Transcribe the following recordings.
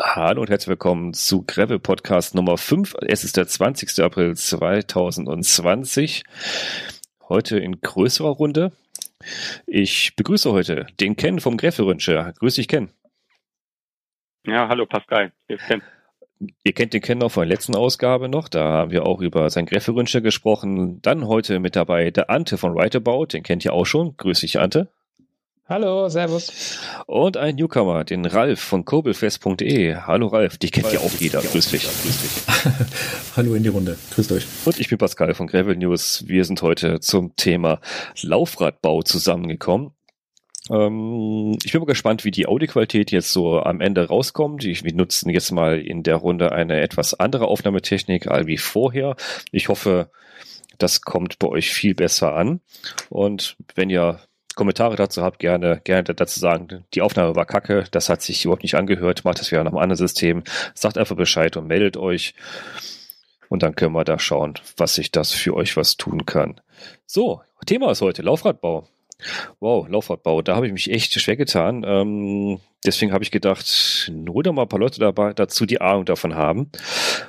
Hallo und herzlich willkommen zu Gravel Podcast Nummer 5. Es ist der 20. April 2020. Heute in größerer Runde. Ich begrüße heute den Ken vom Grefferünsche. Grüß dich, Ken. Ja, hallo Pascal. Hier ist Ken. Ihr kennt den Ken noch von der letzten Ausgabe noch. Da haben wir auch über sein Grefferünsche gesprochen. Dann heute mit dabei der Ante von Writeabout. Den kennt ihr auch schon. Grüß dich, Ante. Hallo, servus. Und ein Newcomer, den Ralf von kobelfest.de. Hallo Ralf, dich kennt ja auch jeder. Grüß dich. Grüß dich. Hallo in die Runde. Grüßt euch. Und ich bin Pascal von Gravel News. Wir sind heute zum Thema Laufradbau zusammengekommen. Ähm, ich bin mal gespannt, wie die Audioqualität jetzt so am Ende rauskommt. Ich, wir nutzen jetzt mal in der Runde eine etwas andere Aufnahmetechnik als wie vorher. Ich hoffe, das kommt bei euch viel besser an. Und wenn ihr Kommentare dazu habt, gerne, gerne dazu sagen, die Aufnahme war kacke, das hat sich überhaupt nicht angehört, macht das wieder nach einem anderen System, sagt einfach Bescheid und meldet euch. Und dann können wir da schauen, was sich das für euch was tun kann. So, Thema ist heute Laufradbau. Wow, Laufradbau, da habe ich mich echt schwer getan. Ähm, deswegen habe ich gedacht, hol doch mal ein paar Leute dabei dazu, die Ahnung davon haben.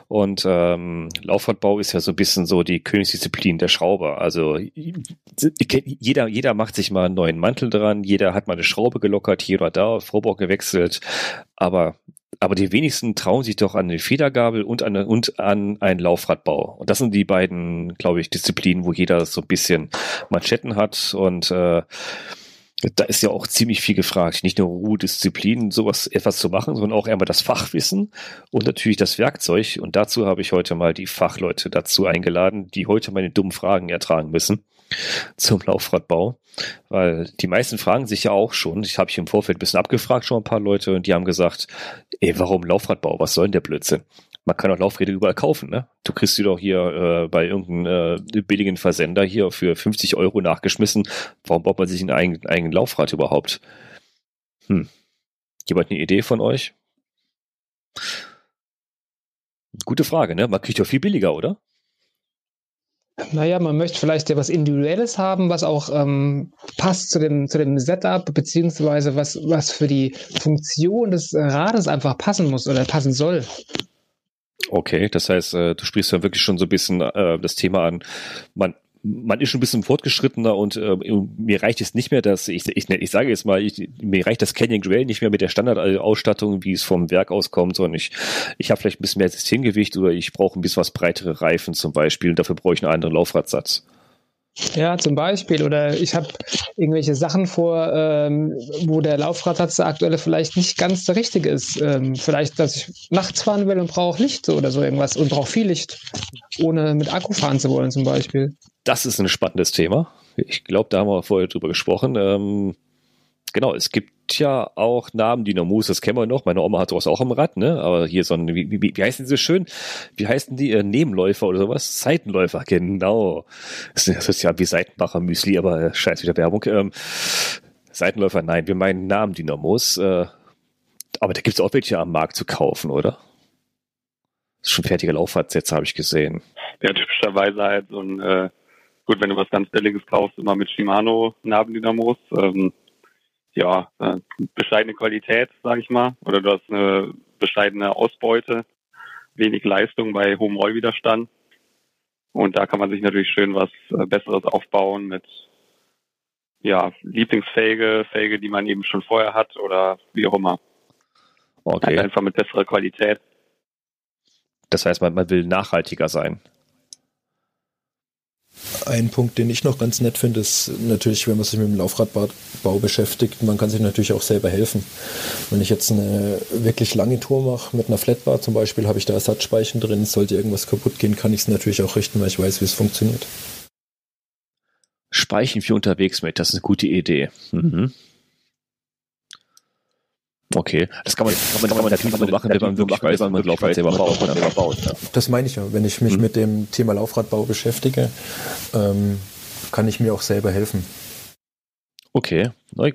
Und ähm, Laufradbau ist ja so ein bisschen so die Königsdisziplin der Schrauber. Also jeder, jeder macht sich mal einen neuen Mantel dran, jeder hat mal eine Schraube gelockert, hier oder da, Rohbau gewechselt. Aber aber die wenigsten trauen sich doch an eine Federgabel und an, und an einen Laufradbau. Und das sind die beiden, glaube ich, Disziplinen, wo jeder so ein bisschen Manschetten hat und äh, da ist ja auch ziemlich viel gefragt. Nicht nur Ruhdisziplin, sowas etwas zu machen, sondern auch einmal das Fachwissen und natürlich das Werkzeug. Und dazu habe ich heute mal die Fachleute dazu eingeladen, die heute meine dummen Fragen ertragen müssen zum Laufradbau. Weil die meisten fragen sich ja auch schon, ich habe ich im Vorfeld ein bisschen abgefragt, schon ein paar Leute, und die haben gesagt, ey, warum Laufradbau? Was soll denn der Blödsinn? Man kann auch Laufräder überall kaufen, ne? Du kriegst sie doch hier äh, bei irgendeinem äh, billigen Versender hier für 50 Euro nachgeschmissen. Warum baut man sich ein eigenen, eigenen Laufrad überhaupt? Hm. Jemand eine Idee von euch? Gute Frage, ne? Man kriegt ja viel billiger, oder? Naja, man möchte vielleicht ja was Individuelles haben, was auch ähm, passt zu dem, zu dem Setup, beziehungsweise was, was für die Funktion des Rades einfach passen muss oder passen soll. Okay, das heißt, äh, du sprichst ja wirklich schon so ein bisschen äh, das Thema an. Man, man ist schon ein bisschen fortgeschrittener und äh, mir reicht es nicht mehr, dass ich, ich, ich sage jetzt mal, ich, mir reicht das Canyon Grail nicht mehr mit der Standardausstattung, wie es vom Werk auskommt, sondern ich, ich habe vielleicht ein bisschen mehr Systemgewicht oder ich brauche ein bisschen was breitere Reifen zum Beispiel und dafür brauche ich einen anderen Laufradsatz. Ja, zum Beispiel. Oder ich habe irgendwelche Sachen vor, ähm, wo der Laufradsatz der aktuelle vielleicht nicht ganz der richtige ist. Ähm, vielleicht, dass ich nachts fahren will und brauche Licht oder so irgendwas und brauche viel Licht, ohne mit Akku fahren zu wollen zum Beispiel. Das ist ein spannendes Thema. Ich glaube, da haben wir vorher drüber gesprochen. Ähm, genau, es gibt ja auch Namen, Dynamus, das kennen wir noch. Meine Oma hat sowas auch am Rad, ne? Aber hier so ein, wie, wie, wie heißen die so schön? Wie heißen die? Äh, Nebenläufer oder sowas? Seitenläufer, genau. Das ist ja wie Seitenbacher Müsli, aber äh, scheiß wieder Werbung. Ähm, Seitenläufer, nein, wir meinen Namen Dynamos. Äh, aber da gibt es auch welche am Markt zu kaufen, oder? Das ist schon fertige Laufradsätze, habe ich gesehen. Ja, typischerweise halt so ein, äh, gut, wenn du was ganz Billiges kaufst, immer mit Shimano Nabendynamos. Ähm, ja, äh, bescheidene Qualität, sage ich mal, oder du hast eine bescheidene Ausbeute, wenig Leistung bei hohem Rollwiderstand. Und da kann man sich natürlich schön was äh, Besseres aufbauen mit ja, Lieblingsfelge, Felge, die man eben schon vorher hat oder wie auch immer. Okay. Also einfach mit besserer Qualität. Das heißt, man, man will nachhaltiger sein. Ein Punkt, den ich noch ganz nett finde, ist natürlich, wenn man sich mit dem Laufradbau beschäftigt, man kann sich natürlich auch selber helfen. Wenn ich jetzt eine wirklich lange Tour mache mit einer Flatbar zum Beispiel, habe ich da Ersatzspeichen drin. Sollte irgendwas kaputt gehen, kann ich es natürlich auch richten, weil ich weiß, wie es funktioniert. Speichen für unterwegs mit, das ist eine gute Idee. Mhm. Okay, das kann man, kann man, kann man natürlich nur machen, wenn man wirklich weiß, man Laufrad selber baut. Selber baut ja. Das meine ich ja. Wenn ich mich mhm. mit dem Thema Laufradbau beschäftige, ähm, kann ich mir auch selber helfen. Okay,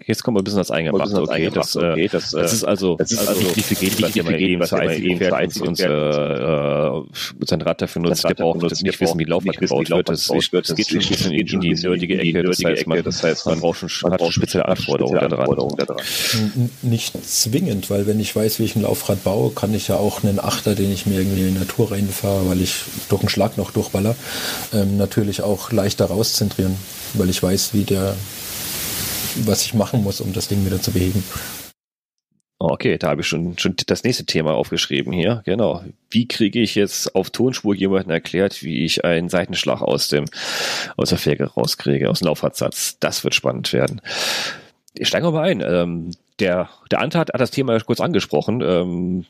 jetzt kommen wir ein bisschen ans Eingemachte. Okay, das, okay, das, das ist also, das ist also die Figurine, was wir eben Pferd uns äh, sein Rad dafür nutzt, der braucht das nicht wissen, wie Laufrad gebaut wird. Das, geht schon ein bisschen in die nötige Ecke. Das heißt, man, das heißt, man braucht schon, hat spezielle Anforderungen daran. Nicht zwingend, weil wenn ich weiß, wie ich ein Laufrad baue, kann ich ja auch einen Achter, den ich mir irgendwie in die Natur reinfahre, weil ich durch einen Schlag noch durchballer, ähm, natürlich auch leichter rauszentrieren, weil ich weiß, wie der was ich machen muss, um das Ding wieder zu beheben. Okay, da habe ich schon, schon das nächste Thema aufgeschrieben hier. Genau. Wie kriege ich jetzt auf Tonspur jemanden erklärt, wie ich einen Seitenschlag aus dem, aus der Felge rauskriege, aus dem Laufradsatz? Das wird spannend werden. Ich steige mal ein. Ähm, der, der Ante hat, hat das Thema kurz angesprochen. Ähm,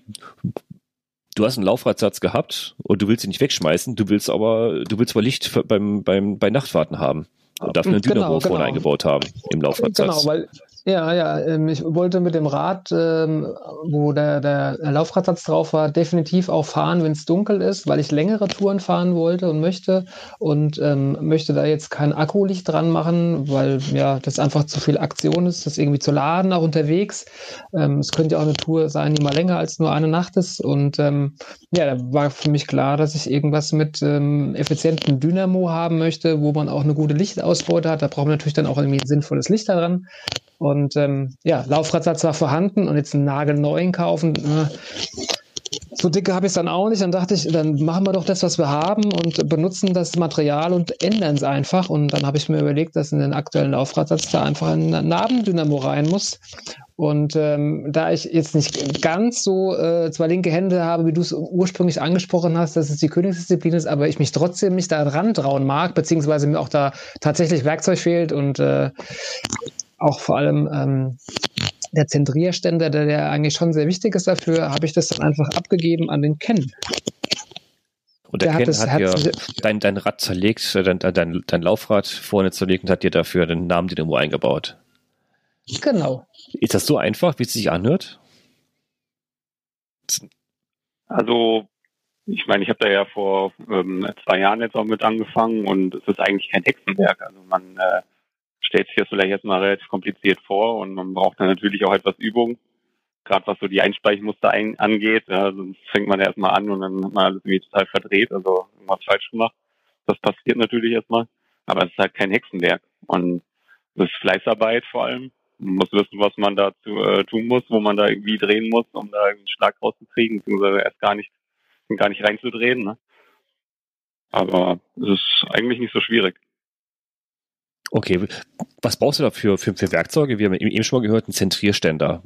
du hast einen Laufradsatz gehabt und du willst ihn nicht wegschmeißen, du willst aber, du willst aber Licht beim, beim, bei Nachtfahrten haben und dafür eine genau, Dynamo genau. vorne eingebaut haben im Laufradsatz. Genau, weil ja, ja, ähm, ich wollte mit dem Rad, ähm, wo der, der Laufradsatz drauf war, definitiv auch fahren, wenn es dunkel ist, weil ich längere Touren fahren wollte und möchte und ähm, möchte da jetzt kein Akkulicht dran machen, weil ja das einfach zu viel Aktion ist, das irgendwie zu laden auch unterwegs. Ähm, es könnte ja auch eine Tour sein, die mal länger als nur eine Nacht ist und ähm, ja, da war für mich klar, dass ich irgendwas mit ähm, effizienten Dynamo haben möchte, wo man auch eine gute Lichtausbeute hat. Da braucht man natürlich dann auch irgendwie ein sinnvolles Licht daran. Und ähm, ja, Laufradsatz war vorhanden und jetzt einen nagelneuen kaufen. Äh, so dicke habe ich es dann auch nicht. Dann dachte ich, dann machen wir doch das, was wir haben und benutzen das Material und ändern es einfach. Und dann habe ich mir überlegt, dass in den aktuellen Laufradsatz da einfach ein Nabendynamo rein muss. Und ähm, da ich jetzt nicht ganz so äh, zwei linke Hände habe, wie du es ursprünglich angesprochen hast, dass es die Königsdisziplin ist, aber ich mich trotzdem nicht da dran trauen mag, beziehungsweise mir auch da tatsächlich Werkzeug fehlt und äh, auch vor allem ähm, der Zentrierständer, der, der eigentlich schon sehr wichtig ist dafür, habe ich das dann einfach abgegeben an den Ken. Und der, der Ken hat, hat ja dein, dein Rad zerlegt, äh, dein, dein, dein Laufrad vorne zerlegt und hat dir dafür den Namen Dynamo eingebaut. Genau. Ist das so einfach, wie es sich anhört? Also, ich meine, ich habe da ja vor ähm, zwei Jahren jetzt auch mit angefangen und es ist eigentlich kein Hexenwerk. Also man äh, stellt sich das vielleicht erstmal relativ kompliziert vor und man braucht dann natürlich auch etwas Übung, gerade was so die Einspeichmuster ein, angeht. Ja, sonst fängt man erstmal an und dann hat man alles irgendwie total verdreht, also irgendwas falsch gemacht. Das passiert natürlich erstmal, aber es ist halt kein Hexenwerk und es ist Fleißarbeit vor allem. Man muss wissen, was man dazu äh, tun muss, wo man da irgendwie drehen muss, um da einen Schlag rauszukriegen, beziehungsweise erst gar nicht, gar nicht reinzudrehen. Ne? Aber es ist eigentlich nicht so schwierig. Okay, was brauchst du dafür für, für Werkzeuge? Wir haben eben schon mal gehört, einen Zentrierständer.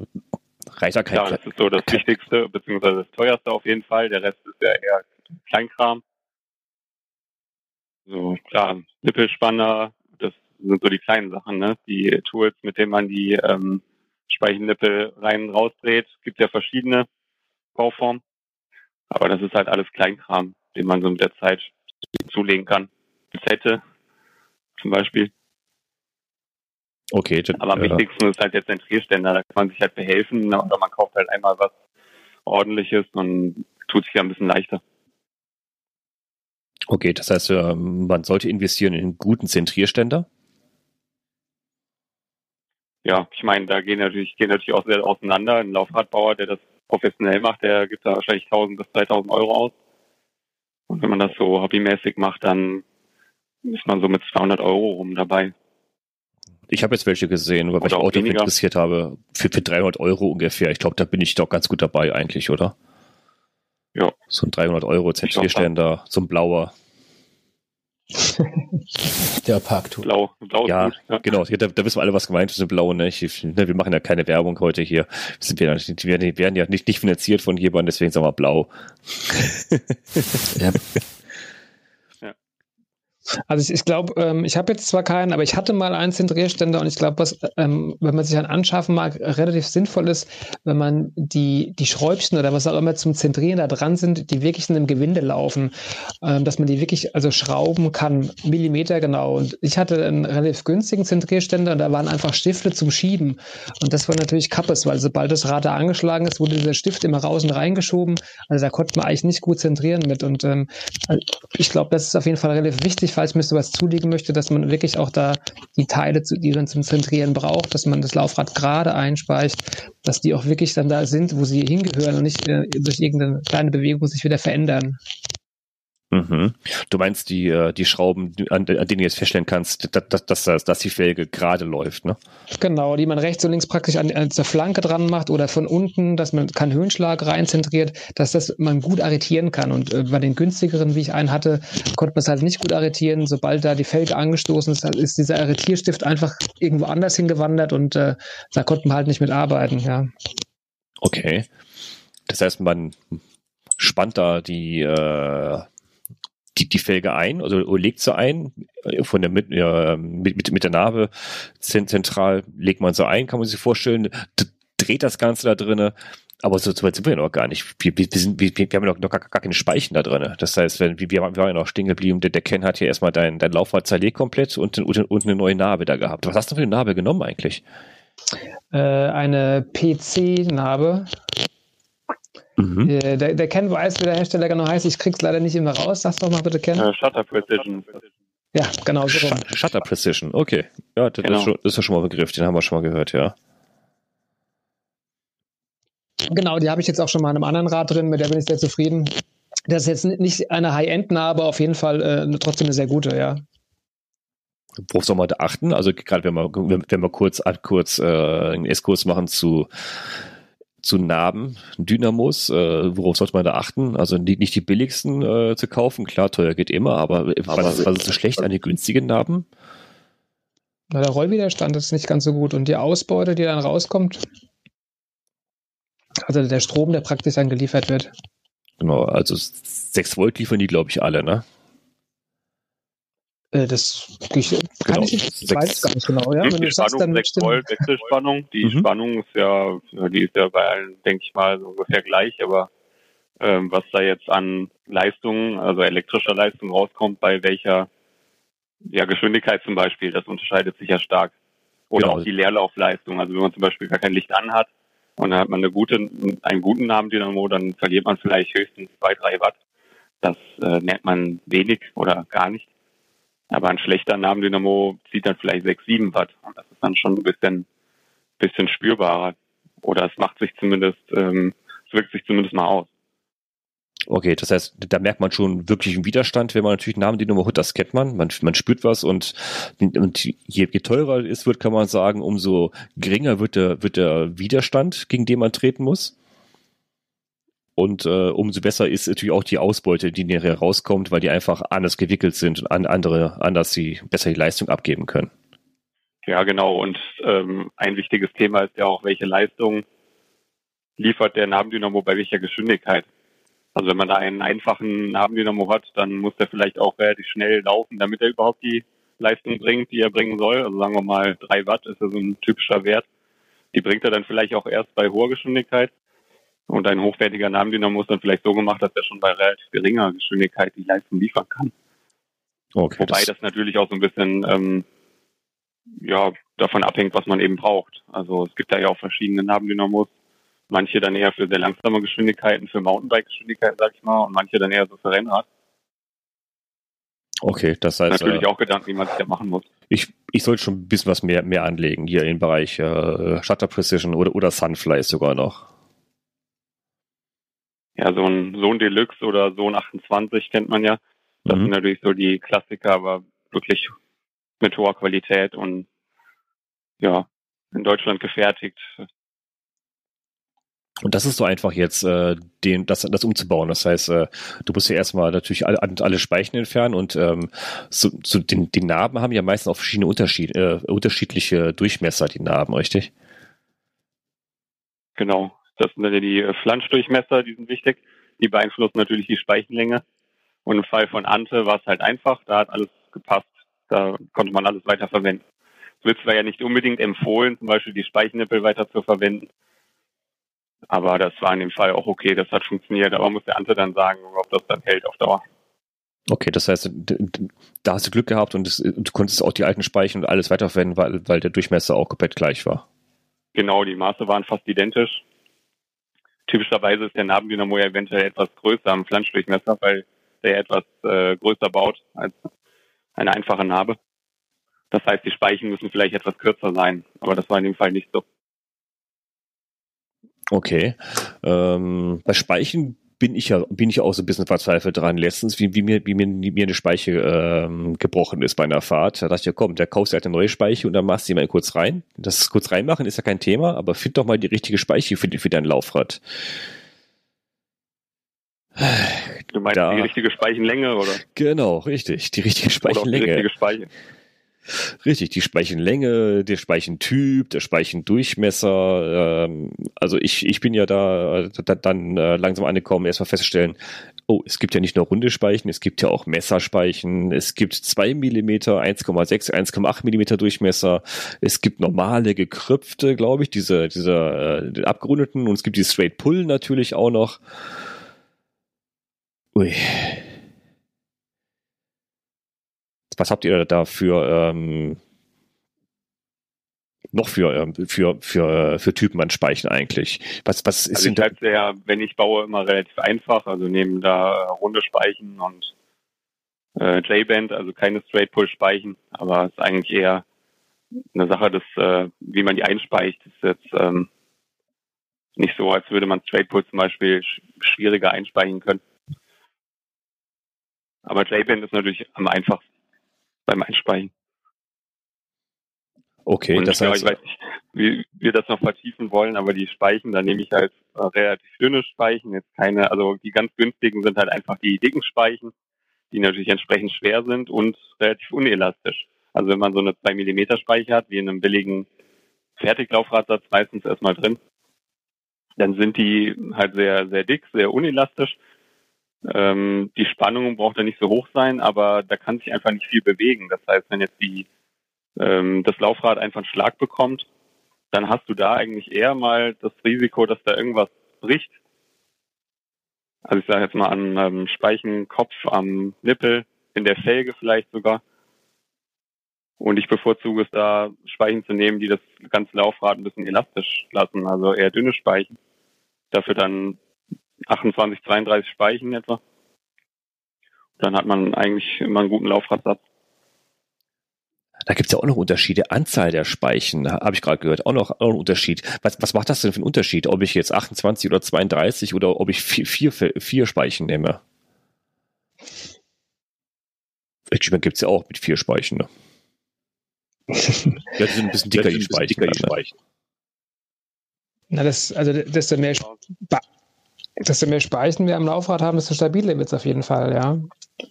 Reicht da kein Ja, das ist so das Wichtigste, beziehungsweise das teuerste auf jeden Fall. Der Rest ist ja eher Kleinkram. So, klar, Nippelspanner, das sind so die kleinen Sachen, ne? Die Tools, mit denen man die ähm, Speichennippel rein rausdreht, gibt ja verschiedene Bauformen. Aber das ist halt alles Kleinkram, den man so mit der Zeit zulegen kann. Zette zum Beispiel. Okay. Aber am äh, wichtigsten ist halt der Zentrierständer. Da kann man sich halt behelfen oder man kauft halt einmal was ordentliches und tut sich ja ein bisschen leichter. Okay, das heißt, ähm, man sollte investieren in einen guten Zentrierständer? Ja, ich meine, da gehen natürlich, gehen natürlich auch sehr auseinander. Ein Laufradbauer, der das professionell macht, der gibt da wahrscheinlich 1000 bis 2000 Euro aus. Und wenn man das so hobbymäßig macht, dann ist man so mit 200 Euro rum dabei. Ich habe jetzt welche gesehen, weil ich auch Auto interessiert habe, für, für 300 Euro ungefähr. Ich glaube, da bin ich doch ganz gut dabei eigentlich, oder? Ja. So ein 300 Euro Zentrierständer, so ein blauer. Der Parktour. Blau, blau ja, gut, ja, genau. Da, da, wissen wir alle, was gemeint ist, ein blau. Ne? Ich, ne? Wir machen ja keine Werbung heute hier. Wir, wir, werden, werden ja nicht, nicht finanziert von jemandem, deswegen sagen wir blau. ja. Also ich, ich glaube, ähm, ich habe jetzt zwar keinen, aber ich hatte mal einen Zentrierständer und ich glaube, was, ähm, wenn man sich einen anschaffen mag, relativ sinnvoll ist, wenn man die, die Schräubchen oder was auch immer zum Zentrieren da dran sind, die wirklich in einem Gewinde laufen, ähm, dass man die wirklich also schrauben kann, Millimeter genau. Und ich hatte einen relativ günstigen Zentrierständer und da waren einfach Stifte zum Schieben. Und das war natürlich Kappes, weil sobald das Rad da angeschlagen ist, wurde dieser Stift immer raus und reingeschoben. Also da konnte man eigentlich nicht gut zentrieren mit. Und ähm, ich glaube, das ist auf jeden Fall relativ wichtig falls mir sowas zulegen möchte, dass man wirklich auch da die Teile, die man zum Zentrieren braucht, dass man das Laufrad gerade einspeicht, dass die auch wirklich dann da sind, wo sie hingehören und nicht äh, durch irgendeine kleine Bewegung sich wieder verändern. Mhm. Du meinst die, äh, die Schrauben, an, denen du jetzt feststellen kannst, dass, dass, dass, dass die Felge gerade läuft, ne? Genau, die man rechts und links praktisch an, an der Flanke dran macht oder von unten, dass man keinen Höhenschlag reinzentriert, dass das man gut arretieren kann. Und äh, bei den günstigeren, wie ich einen hatte, konnte man es halt nicht gut arretieren. Sobald da die Felge angestoßen ist, ist dieser Arretierstift einfach irgendwo anders hingewandert und äh, da konnte man halt nicht mit arbeiten, ja. Okay. Das heißt, man spannt da die äh, die, die Felge ein, also legt sie ein, äh, von der mit, mit, mit, mit der Narbe zentral legt man sie ein, kann man sich vorstellen, dreht das Ganze da drinnen. Aber so, so weit sind wir ja noch gar nicht. Wir, wir, sind, wir, wir haben ja noch, noch gar, gar keine Speichen da drin. Das heißt, wenn, wir, wir waren ja noch stehen geblieben, der, der Ken hat ja erstmal dein, dein Laufrad zerlegt komplett und, und, und eine neue Narbe da gehabt. Was hast du für eine Narbe genommen eigentlich? Äh, eine PC-Narbe. Mhm. Äh, der, der Ken weiß, wie der Hersteller genau heißt. Ich krieg's leider nicht immer raus. Sag's doch mal bitte, Ken. Uh, Shutter Precision. Ja, genau so. Sh Shutter Precision, okay. Ja, das, genau. ist schon, das ist ja schon mal ein Begriff, den haben wir schon mal gehört, ja. Genau, die habe ich jetzt auch schon mal in einem anderen Rad drin, mit der bin ich sehr zufrieden. Das ist jetzt nicht eine High-End-Narbe, aber auf jeden Fall äh, trotzdem eine sehr gute, ja. Worauf soll man da achten? Also gerade wenn wir, wenn wir kurz, kurz äh, einen S-Kurs machen zu zu Narben, Dynamos, äh, worauf sollte man da achten? Also nicht, nicht die billigsten äh, zu kaufen, klar, teuer geht immer, aber, aber was, was ist so schlecht an den günstigen Narben? Na, der Rollwiderstand ist nicht ganz so gut und die Ausbeute, die dann rauskommt, also der Strom, der praktisch dann geliefert wird. Genau, also 6 Volt liefern die, glaube ich, alle, ne? Äh, das ich, kann genau. ich nicht, weiß gar nicht genau. Ja? Wenn die Spannung sagst, 6 Volt Wechselspannung. Die mhm. Spannung ist ja, die ist ja bei allen, denke ich mal, so ungefähr gleich, aber ähm, was da jetzt an Leistung, also elektrischer Leistung rauskommt, bei welcher ja, Geschwindigkeit zum Beispiel, das unterscheidet sich ja stark. Oder genau. auch die Leerlaufleistung. Also wenn man zum Beispiel gar kein Licht anhat und dann hat man eine gute, einen guten Nabendynamo, dann verliert man vielleicht höchstens zwei, drei Watt. Das äh, merkt man wenig oder gar nicht. Aber ein schlechter Nabendynamo zieht dann vielleicht 6, 7 Watt. Und das ist dann schon ein bisschen, bisschen spürbarer. Oder es macht sich zumindest, ähm, es wirkt sich zumindest mal aus. Okay, das heißt, da merkt man schon wirklich einen Widerstand, wenn man natürlich Nabendynamo hat, das kennt man, man, man spürt was und, und je, je teurer es wird, kann man sagen, umso geringer wird der, wird der Widerstand, gegen den man treten muss. Und äh, umso besser ist natürlich auch die Ausbeute, die nachher rauskommt, weil die einfach anders gewickelt sind und an andere anders die besser die Leistung abgeben können. Ja, genau. Und ähm, ein wichtiges Thema ist ja auch, welche Leistung liefert der Nabendynamo bei welcher Geschwindigkeit. Also wenn man da einen einfachen Nabendynamo hat, dann muss der vielleicht auch relativ schnell laufen, damit er überhaupt die Leistung bringt, die er bringen soll. Also sagen wir mal drei Watt ist ja so ein typischer Wert. Die bringt er dann vielleicht auch erst bei hoher Geschwindigkeit. Und ein hochwertiger Nabendynamo ist dann vielleicht so gemacht, dass er schon bei relativ geringer Geschwindigkeit die Leistung liefern kann. Okay, Wobei das, das, natürlich auch so ein bisschen ähm, ja, davon abhängt, was man eben braucht. Also es gibt da ja auch verschiedene Nabendynamos. Manche dann eher für sehr langsame Geschwindigkeiten, für Mountainbike-Geschwindigkeiten, sag ich mal, und manche dann eher so für Rennrad. Okay, das heißt. Natürlich äh, auch Gedanken, wie man sich da machen muss. Ich, ich sollte schon ein bisschen was mehr, mehr anlegen hier im Bereich äh, Shutter Precision oder, oder Sunfly sogar noch ja, so ein Sohn Deluxe oder Sohn 28 kennt man ja. Das mhm. sind natürlich so die Klassiker, aber wirklich mit hoher Qualität und ja, in Deutschland gefertigt. Und das ist so einfach jetzt, äh, den, das, das umzubauen. Das heißt, äh, du musst ja erstmal natürlich alle, alle Speichen entfernen und ähm, so, so den, die Narben haben ja meistens auch verschiedene Unterschied, äh, unterschiedliche Durchmesser, die Narben, richtig? Genau. Das sind dann die Flanschdurchmesser, die sind wichtig. Die beeinflussen natürlich die Speichenlänge. Und im Fall von Ante war es halt einfach, da hat alles gepasst. Da konnte man alles weiter verwenden. Es wird zwar ja nicht unbedingt empfohlen, zum Beispiel die Speichnippel weiter zu verwenden. Aber das war in dem Fall auch okay, das hat funktioniert. Aber muss der Ante dann sagen, ob das dann hält auf Dauer. Okay, das heißt, da hast du Glück gehabt und du konntest auch die alten Speichen und alles weiterverwenden, weil, weil der Durchmesser auch komplett gleich war. Genau, die Maße waren fast identisch. Typischerweise ist der Nabendynamo ja eventuell etwas größer am Flanschdurchmesser, weil der etwas äh, größer baut als, eine einfache Narbe. Das heißt, die Speichen müssen vielleicht etwas kürzer sein, aber das war in dem Fall nicht so. Okay. Ähm, bei Speichen bin ich ja bin ich auch so ein bisschen verzweifelt dran. Letztens, wie, wie mir wie mir, wie mir eine Speiche ähm, gebrochen ist bei einer Fahrt, da dachte ich ja, komm, der kaufst halt eine neue Speiche und dann machst du die mal kurz rein. Das kurz reinmachen ist ja kein Thema, aber find doch mal die richtige Speiche für, für dein Laufrad. Du meinst da, die richtige Speichenlänge, oder? Genau, richtig, die richtige Speichenlänge. Oder die richtige Speiche. Richtig, die Speichenlänge, der Speichentyp, der Speichendurchmesser. Ähm, also ich, ich bin ja da, da dann äh, langsam angekommen, erstmal feststellen, oh, es gibt ja nicht nur runde Speichen, es gibt ja auch Messerspeichen, es gibt 2 mm, 1,6, 1,8 mm Durchmesser, es gibt normale gekrüpfte, glaube ich, diese, diese äh, abgerundeten und es gibt die Straight Pull natürlich auch noch. Ui, was habt ihr da für ähm, noch für, ähm, für, für, für Typen an Speichen eigentlich? Was, was ist also ich halte ja, wenn ich baue, immer relativ einfach. Also nehmen da runde Speichen und äh, J-Band, also keine Straight-Pull-Speichen, aber es ist eigentlich eher eine Sache des, äh, wie man die einspeicht, ist jetzt ähm, nicht so, als würde man Straight-Pull zum Beispiel sch schwieriger einspeichen können. Aber J-Band ist natürlich am einfachsten beim Einspeichen. Okay, und das heißt, ich weiß nicht, wie wir das noch vertiefen wollen, aber die Speichen, da nehme ich halt äh, relativ dünne Speichen, jetzt keine, also die ganz günstigen sind halt einfach die dicken Speichen, die natürlich entsprechend schwer sind und relativ unelastisch. Also wenn man so eine 2 mm Speiche hat, wie in einem billigen Fertiglaufradsatz meistens erstmal drin, dann sind die halt sehr, sehr dick, sehr unelastisch ähm, die Spannung braucht ja nicht so hoch sein, aber da kann sich einfach nicht viel bewegen. Das heißt, wenn jetzt die, ähm, das Laufrad einfach einen Schlag bekommt, dann hast du da eigentlich eher mal das Risiko, dass da irgendwas bricht. Also ich sage jetzt mal an ähm, Speichenkopf, am Nippel, in der Felge vielleicht sogar. Und ich bevorzuge es da, Speichen zu nehmen, die das ganze Laufrad ein bisschen elastisch lassen, also eher dünne Speichen. Dafür dann 28, 32 Speichen etwa. Dann hat man eigentlich immer einen guten Laufradsatz. Da gibt es ja auch noch Unterschiede. Anzahl der Speichen, habe ich gerade gehört, auch noch, auch noch ein Unterschied. Was, was macht das denn für einen Unterschied, ob ich jetzt 28 oder 32 oder ob ich vier, vier, vier Speichen nehme? Ich meine, gibt es ja auch mit vier Speichen. Ne? ja, die sind ein bisschen dicker, die Speichen. Dicker, die Speichen. Na, das, also desto mehr, desto mehr Speichen wir am Laufrad haben, desto stabiler wird es auf jeden Fall, ja.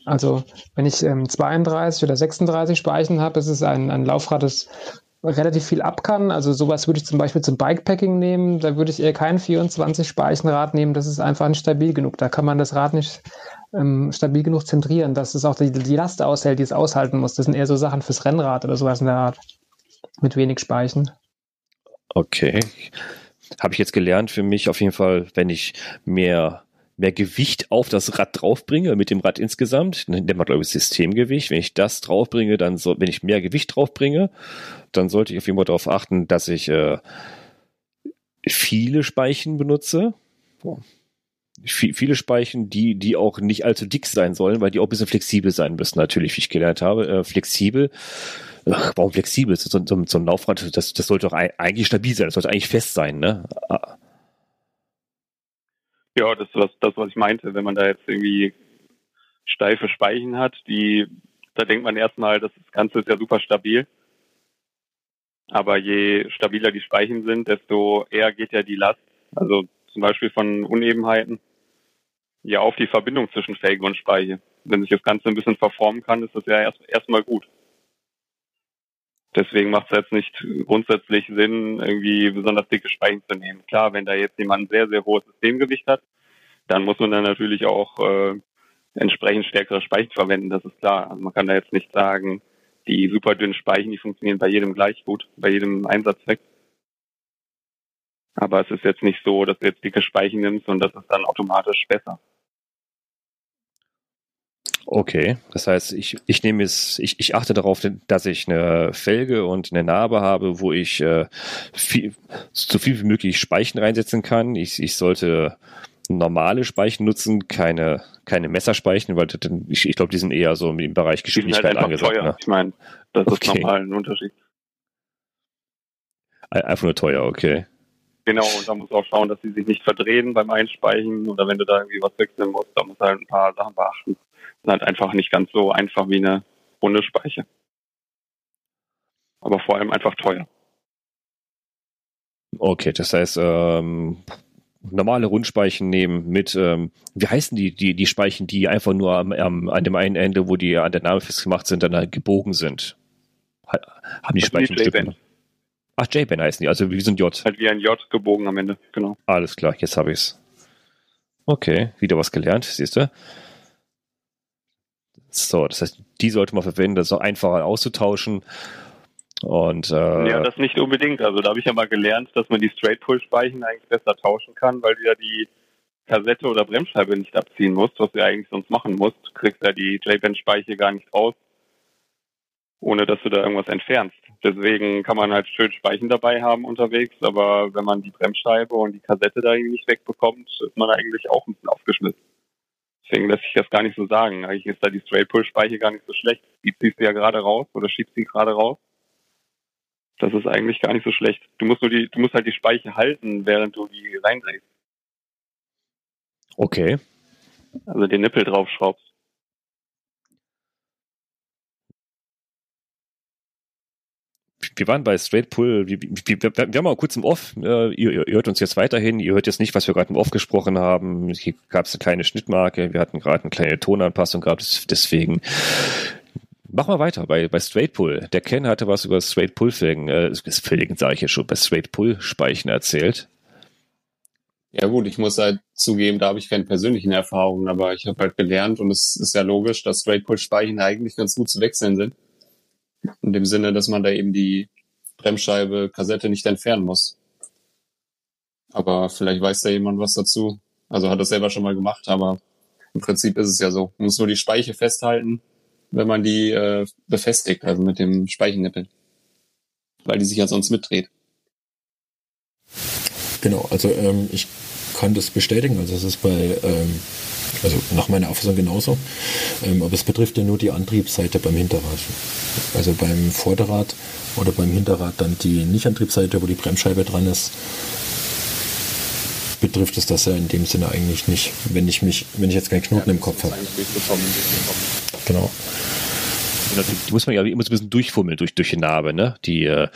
Also wenn ich ähm, 32 oder 36 Speichen habe, ist es ein, ein Laufrad, das relativ viel ab kann. Also sowas würde ich zum Beispiel zum Bikepacking nehmen. Da würde ich eher kein 24 Speichenrad nehmen. Das ist einfach nicht stabil genug. Da kann man das Rad nicht ähm, stabil genug zentrieren, dass es auch die, die Last aushält, die es aushalten muss. Das sind eher so Sachen fürs Rennrad oder sowas in der Art. Mit wenig Speichen. Okay habe ich jetzt gelernt für mich auf jeden Fall, wenn ich mehr mehr Gewicht auf das Rad draufbringe, mit dem Rad insgesamt, nennt man glaube ich Systemgewicht. Wenn ich das draufbringe, dann so, wenn ich mehr Gewicht draufbringe, dann sollte ich auf jeden Fall darauf achten, dass ich äh, viele Speichen benutze. Oh. Viele Speichen, die, die auch nicht allzu dick sein sollen, weil die auch ein bisschen flexibel sein müssen, natürlich, wie ich gelernt habe. Äh, flexibel ach, warum flexibel? So, so, so ein Laufrad, das, das sollte doch eigentlich stabil sein, das sollte eigentlich fest sein, ne? Ah. Ja, das ist was, das, was ich meinte. Wenn man da jetzt irgendwie steife Speichen hat, die, da denkt man erstmal, das Ganze ist ja super stabil. Aber je stabiler die Speichen sind, desto eher geht ja die Last, also zum Beispiel von Unebenheiten, ja auf die Verbindung zwischen Felge und Speiche. Wenn sich das Ganze ein bisschen verformen kann, ist das ja erst erstmal gut. Deswegen macht es jetzt nicht grundsätzlich Sinn, irgendwie besonders dicke Speichen zu nehmen. Klar, wenn da jetzt jemand ein sehr, sehr hohes Systemgewicht hat, dann muss man dann natürlich auch äh, entsprechend stärkere Speichen verwenden, das ist klar. Also man kann da jetzt nicht sagen, die super dünnen Speichen, die funktionieren bei jedem gleich gut, bei jedem Einsatzzweck. Aber es ist jetzt nicht so, dass du jetzt dicke Speichen nimmst und das ist dann automatisch besser. Okay, das heißt, ich, ich nehme es, ich, ich achte darauf, dass ich eine Felge und eine Narbe habe, wo ich äh, viel, so viel wie möglich Speichen reinsetzen kann. Ich, ich sollte normale Speichen nutzen, keine, keine Messerspeichen, weil ich, ich glaube, die sind eher so im Bereich Geschwindigkeit die sind halt angesagt. Teuer. Ne? Ich meine, das Okay. ist nochmal ein Unterschied. Einfach nur teuer, okay. Genau, und da musst du auch schauen, dass sie sich nicht verdrehen beim Einspeichen oder wenn du da irgendwie was wechseln musst, da musst du halt ein paar Sachen beachten. Ist halt einfach nicht ganz so einfach wie eine runde Speiche. Aber vor allem einfach teuer. Okay, das heißt, ähm, normale Rundspeichen nehmen mit, ähm, wie heißen die, die, die Speichen, die einfach nur am, am, an dem einen Ende, wo die an der Narbe festgemacht sind, dann halt gebogen sind? Ha, haben die Also Speichen Stücke? Ach, J-Band heißen die, also wie so ein J. Halt wie ein J gebogen am Ende, genau. Alles klar, jetzt habe ich's. Okay, wieder was gelernt, siehst du? So, das heißt, die sollte man verwenden, das ist auch einfacher auszutauschen. Und äh, Ja, das nicht unbedingt. Also da habe ich ja mal gelernt, dass man die Straight-Pull-Speichen eigentlich besser tauschen kann, weil du ja die Kassette oder Bremsscheibe nicht abziehen musst, was du eigentlich sonst machen musst. Du kriegst ja die J-Band-Speiche gar nicht raus, ohne dass du da irgendwas entfernst. Deswegen kann man halt schön Speichen dabei haben unterwegs, aber wenn man die Bremsscheibe und die Kassette da irgendwie nicht wegbekommt, ist man eigentlich auch ein bisschen aufgeschmissen. Deswegen lässt sich das gar nicht so sagen. Eigentlich ist da die Straight-Pull-Speiche gar nicht so schlecht. Die ziehst du ja gerade raus oder schiebst sie gerade raus. Das ist eigentlich gar nicht so schlecht. Du musst nur die, du musst halt die Speiche halten, während du die reindrehst. okay. Also den Nippel draufschraubst. Wir waren bei Straight Pull, wir, wir, wir, wir haben mal kurz im Off, äh, ihr, ihr hört uns jetzt weiterhin, ihr hört jetzt nicht, was wir gerade im Off gesprochen haben. Hier gab es eine kleine Schnittmarke, wir hatten gerade eine kleine Tonanpassung gehabt, deswegen Mach mal weiter bei, bei Straight Pull. Der Ken hatte was über Straight Pull Felgen, äh, Felgen sage ich ja schon, bei Straight Pull Speichen erzählt. Ja gut, ich muss halt zugeben, da habe ich keine persönlichen Erfahrungen, aber ich habe halt gelernt und es ist ja logisch, dass Straight-Pull-Speichen eigentlich ganz gut zu wechseln sind. In dem Sinne, dass man da eben die Bremsscheibe, Kassette nicht entfernen muss. Aber vielleicht weiß da jemand was dazu. Also hat das selber schon mal gemacht, aber im Prinzip ist es ja so. Man muss nur die Speiche festhalten, wenn man die äh, befestigt, also mit dem Speichennippel. Weil die sich ja sonst mitdreht. Genau, also ähm, ich kann das bestätigen. Also es ist bei, ähm, also nach meiner Auffassung genauso. Ähm, aber es betrifft ja nur die Antriebsseite beim Hinterrad. Also beim Vorderrad oder beim Hinterrad dann die Nicht-Antriebsseite, wo die Bremsscheibe dran ist, betrifft es das ja in dem Sinne eigentlich nicht, wenn ich mich, wenn ich jetzt keinen Knoten im Kopf habe. Genau. Die muss man ja immer so ein bisschen durchfummeln durch, durch die Narbe, ne? Die, äh,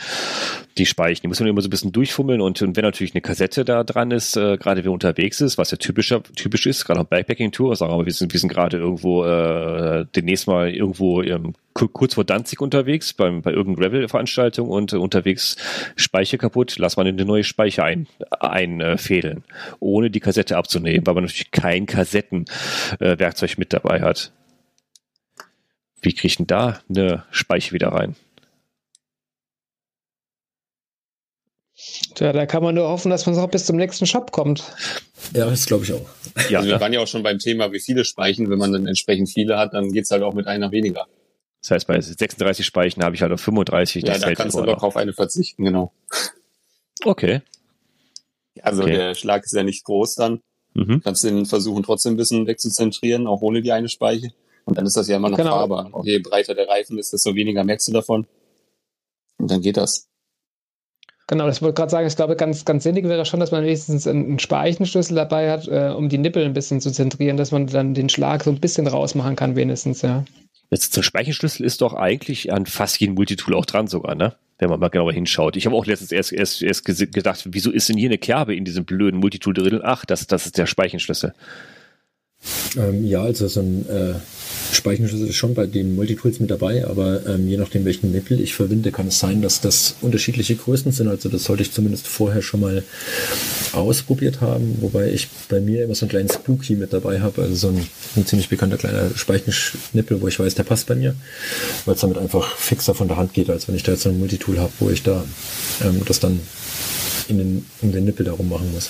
die Speichen. Die muss man immer so ein bisschen durchfummeln und, und wenn natürlich eine Kassette da dran ist, äh, gerade wer unterwegs ist, was ja typischer, typisch ist, gerade auf Bikepacking-Tour, sagen wir mal, wir sind, wir sind gerade irgendwo äh, demnächst mal irgendwo ähm, kurz vor Danzig unterwegs, beim, bei irgendeiner Gravel-Veranstaltung und äh, unterwegs Speiche kaputt, lass man in eine neue Speiche ein, einfädeln, ohne die Kassette abzunehmen, weil man natürlich kein Kassettenwerkzeug äh, mit dabei hat. Wie kriegt denn da eine Speiche wieder rein? Tja, da kann man nur hoffen, dass man auch bis zum nächsten Shop kommt. Ja, das glaube ich auch. Ja, also wir waren ja auch schon beim Thema, wie viele Speichen. Wenn man dann entsprechend viele hat, dann geht's halt auch mit einer weniger. das heißt, bei 36 Speichen habe ich halt auf 35. Ja, das da fällt kannst du doch noch. auf eine verzichten, genau. Okay. Also Okay. der Schlag ist ja nicht groß dann. Mhm. Kannst den versuchen trotzdem ein bisschen wegzuzentrieren, auch ohne die eine Speiche. Und dann ist das ja immer noch Genau. fahrbar. Je breiter der Reifen ist, desto weniger merkst du davon. Und dann geht das. Genau, das wollte ich gerade sagen. Ich glaube, ganz, ganz sinnig wäre schon, dass man wenigstens einen Speichenschlüssel dabei hat, äh, um die Nippel ein bisschen zu zentrieren, dass man dann den Schlag so ein bisschen rausmachen kann, wenigstens, ja. Jetzt zum Speichenschlüssel ist doch eigentlich an fast jedem Multitool auch dran sogar, ne? Wenn man mal genauer hinschaut. Ich habe auch letztens erst, erst, erst gedacht, wieso ist denn hier eine Kerbe in diesem blöden Multitool drin? Ach, das, das ist der Speichenschlüssel. Ähm, ja, also so ein äh, Speichenschlüssel ist schon bei den Multitools mit dabei, aber ähm, je nachdem, welchen Nippel ich verwende, kann es sein, dass das unterschiedliche Größen sind. Also das sollte ich zumindest vorher schon mal ausprobiert haben, wobei ich bei mir immer so einen kleinen Spooky mit dabei habe, also so ein, ein ziemlich bekannter kleiner Speichenschnippel, wo ich weiß, der passt bei mir, weil es damit einfach fixer von der Hand geht, als wenn ich da jetzt so ein Multitool habe, wo ich da ähm, das dann in den, um den Nippel darum machen muss.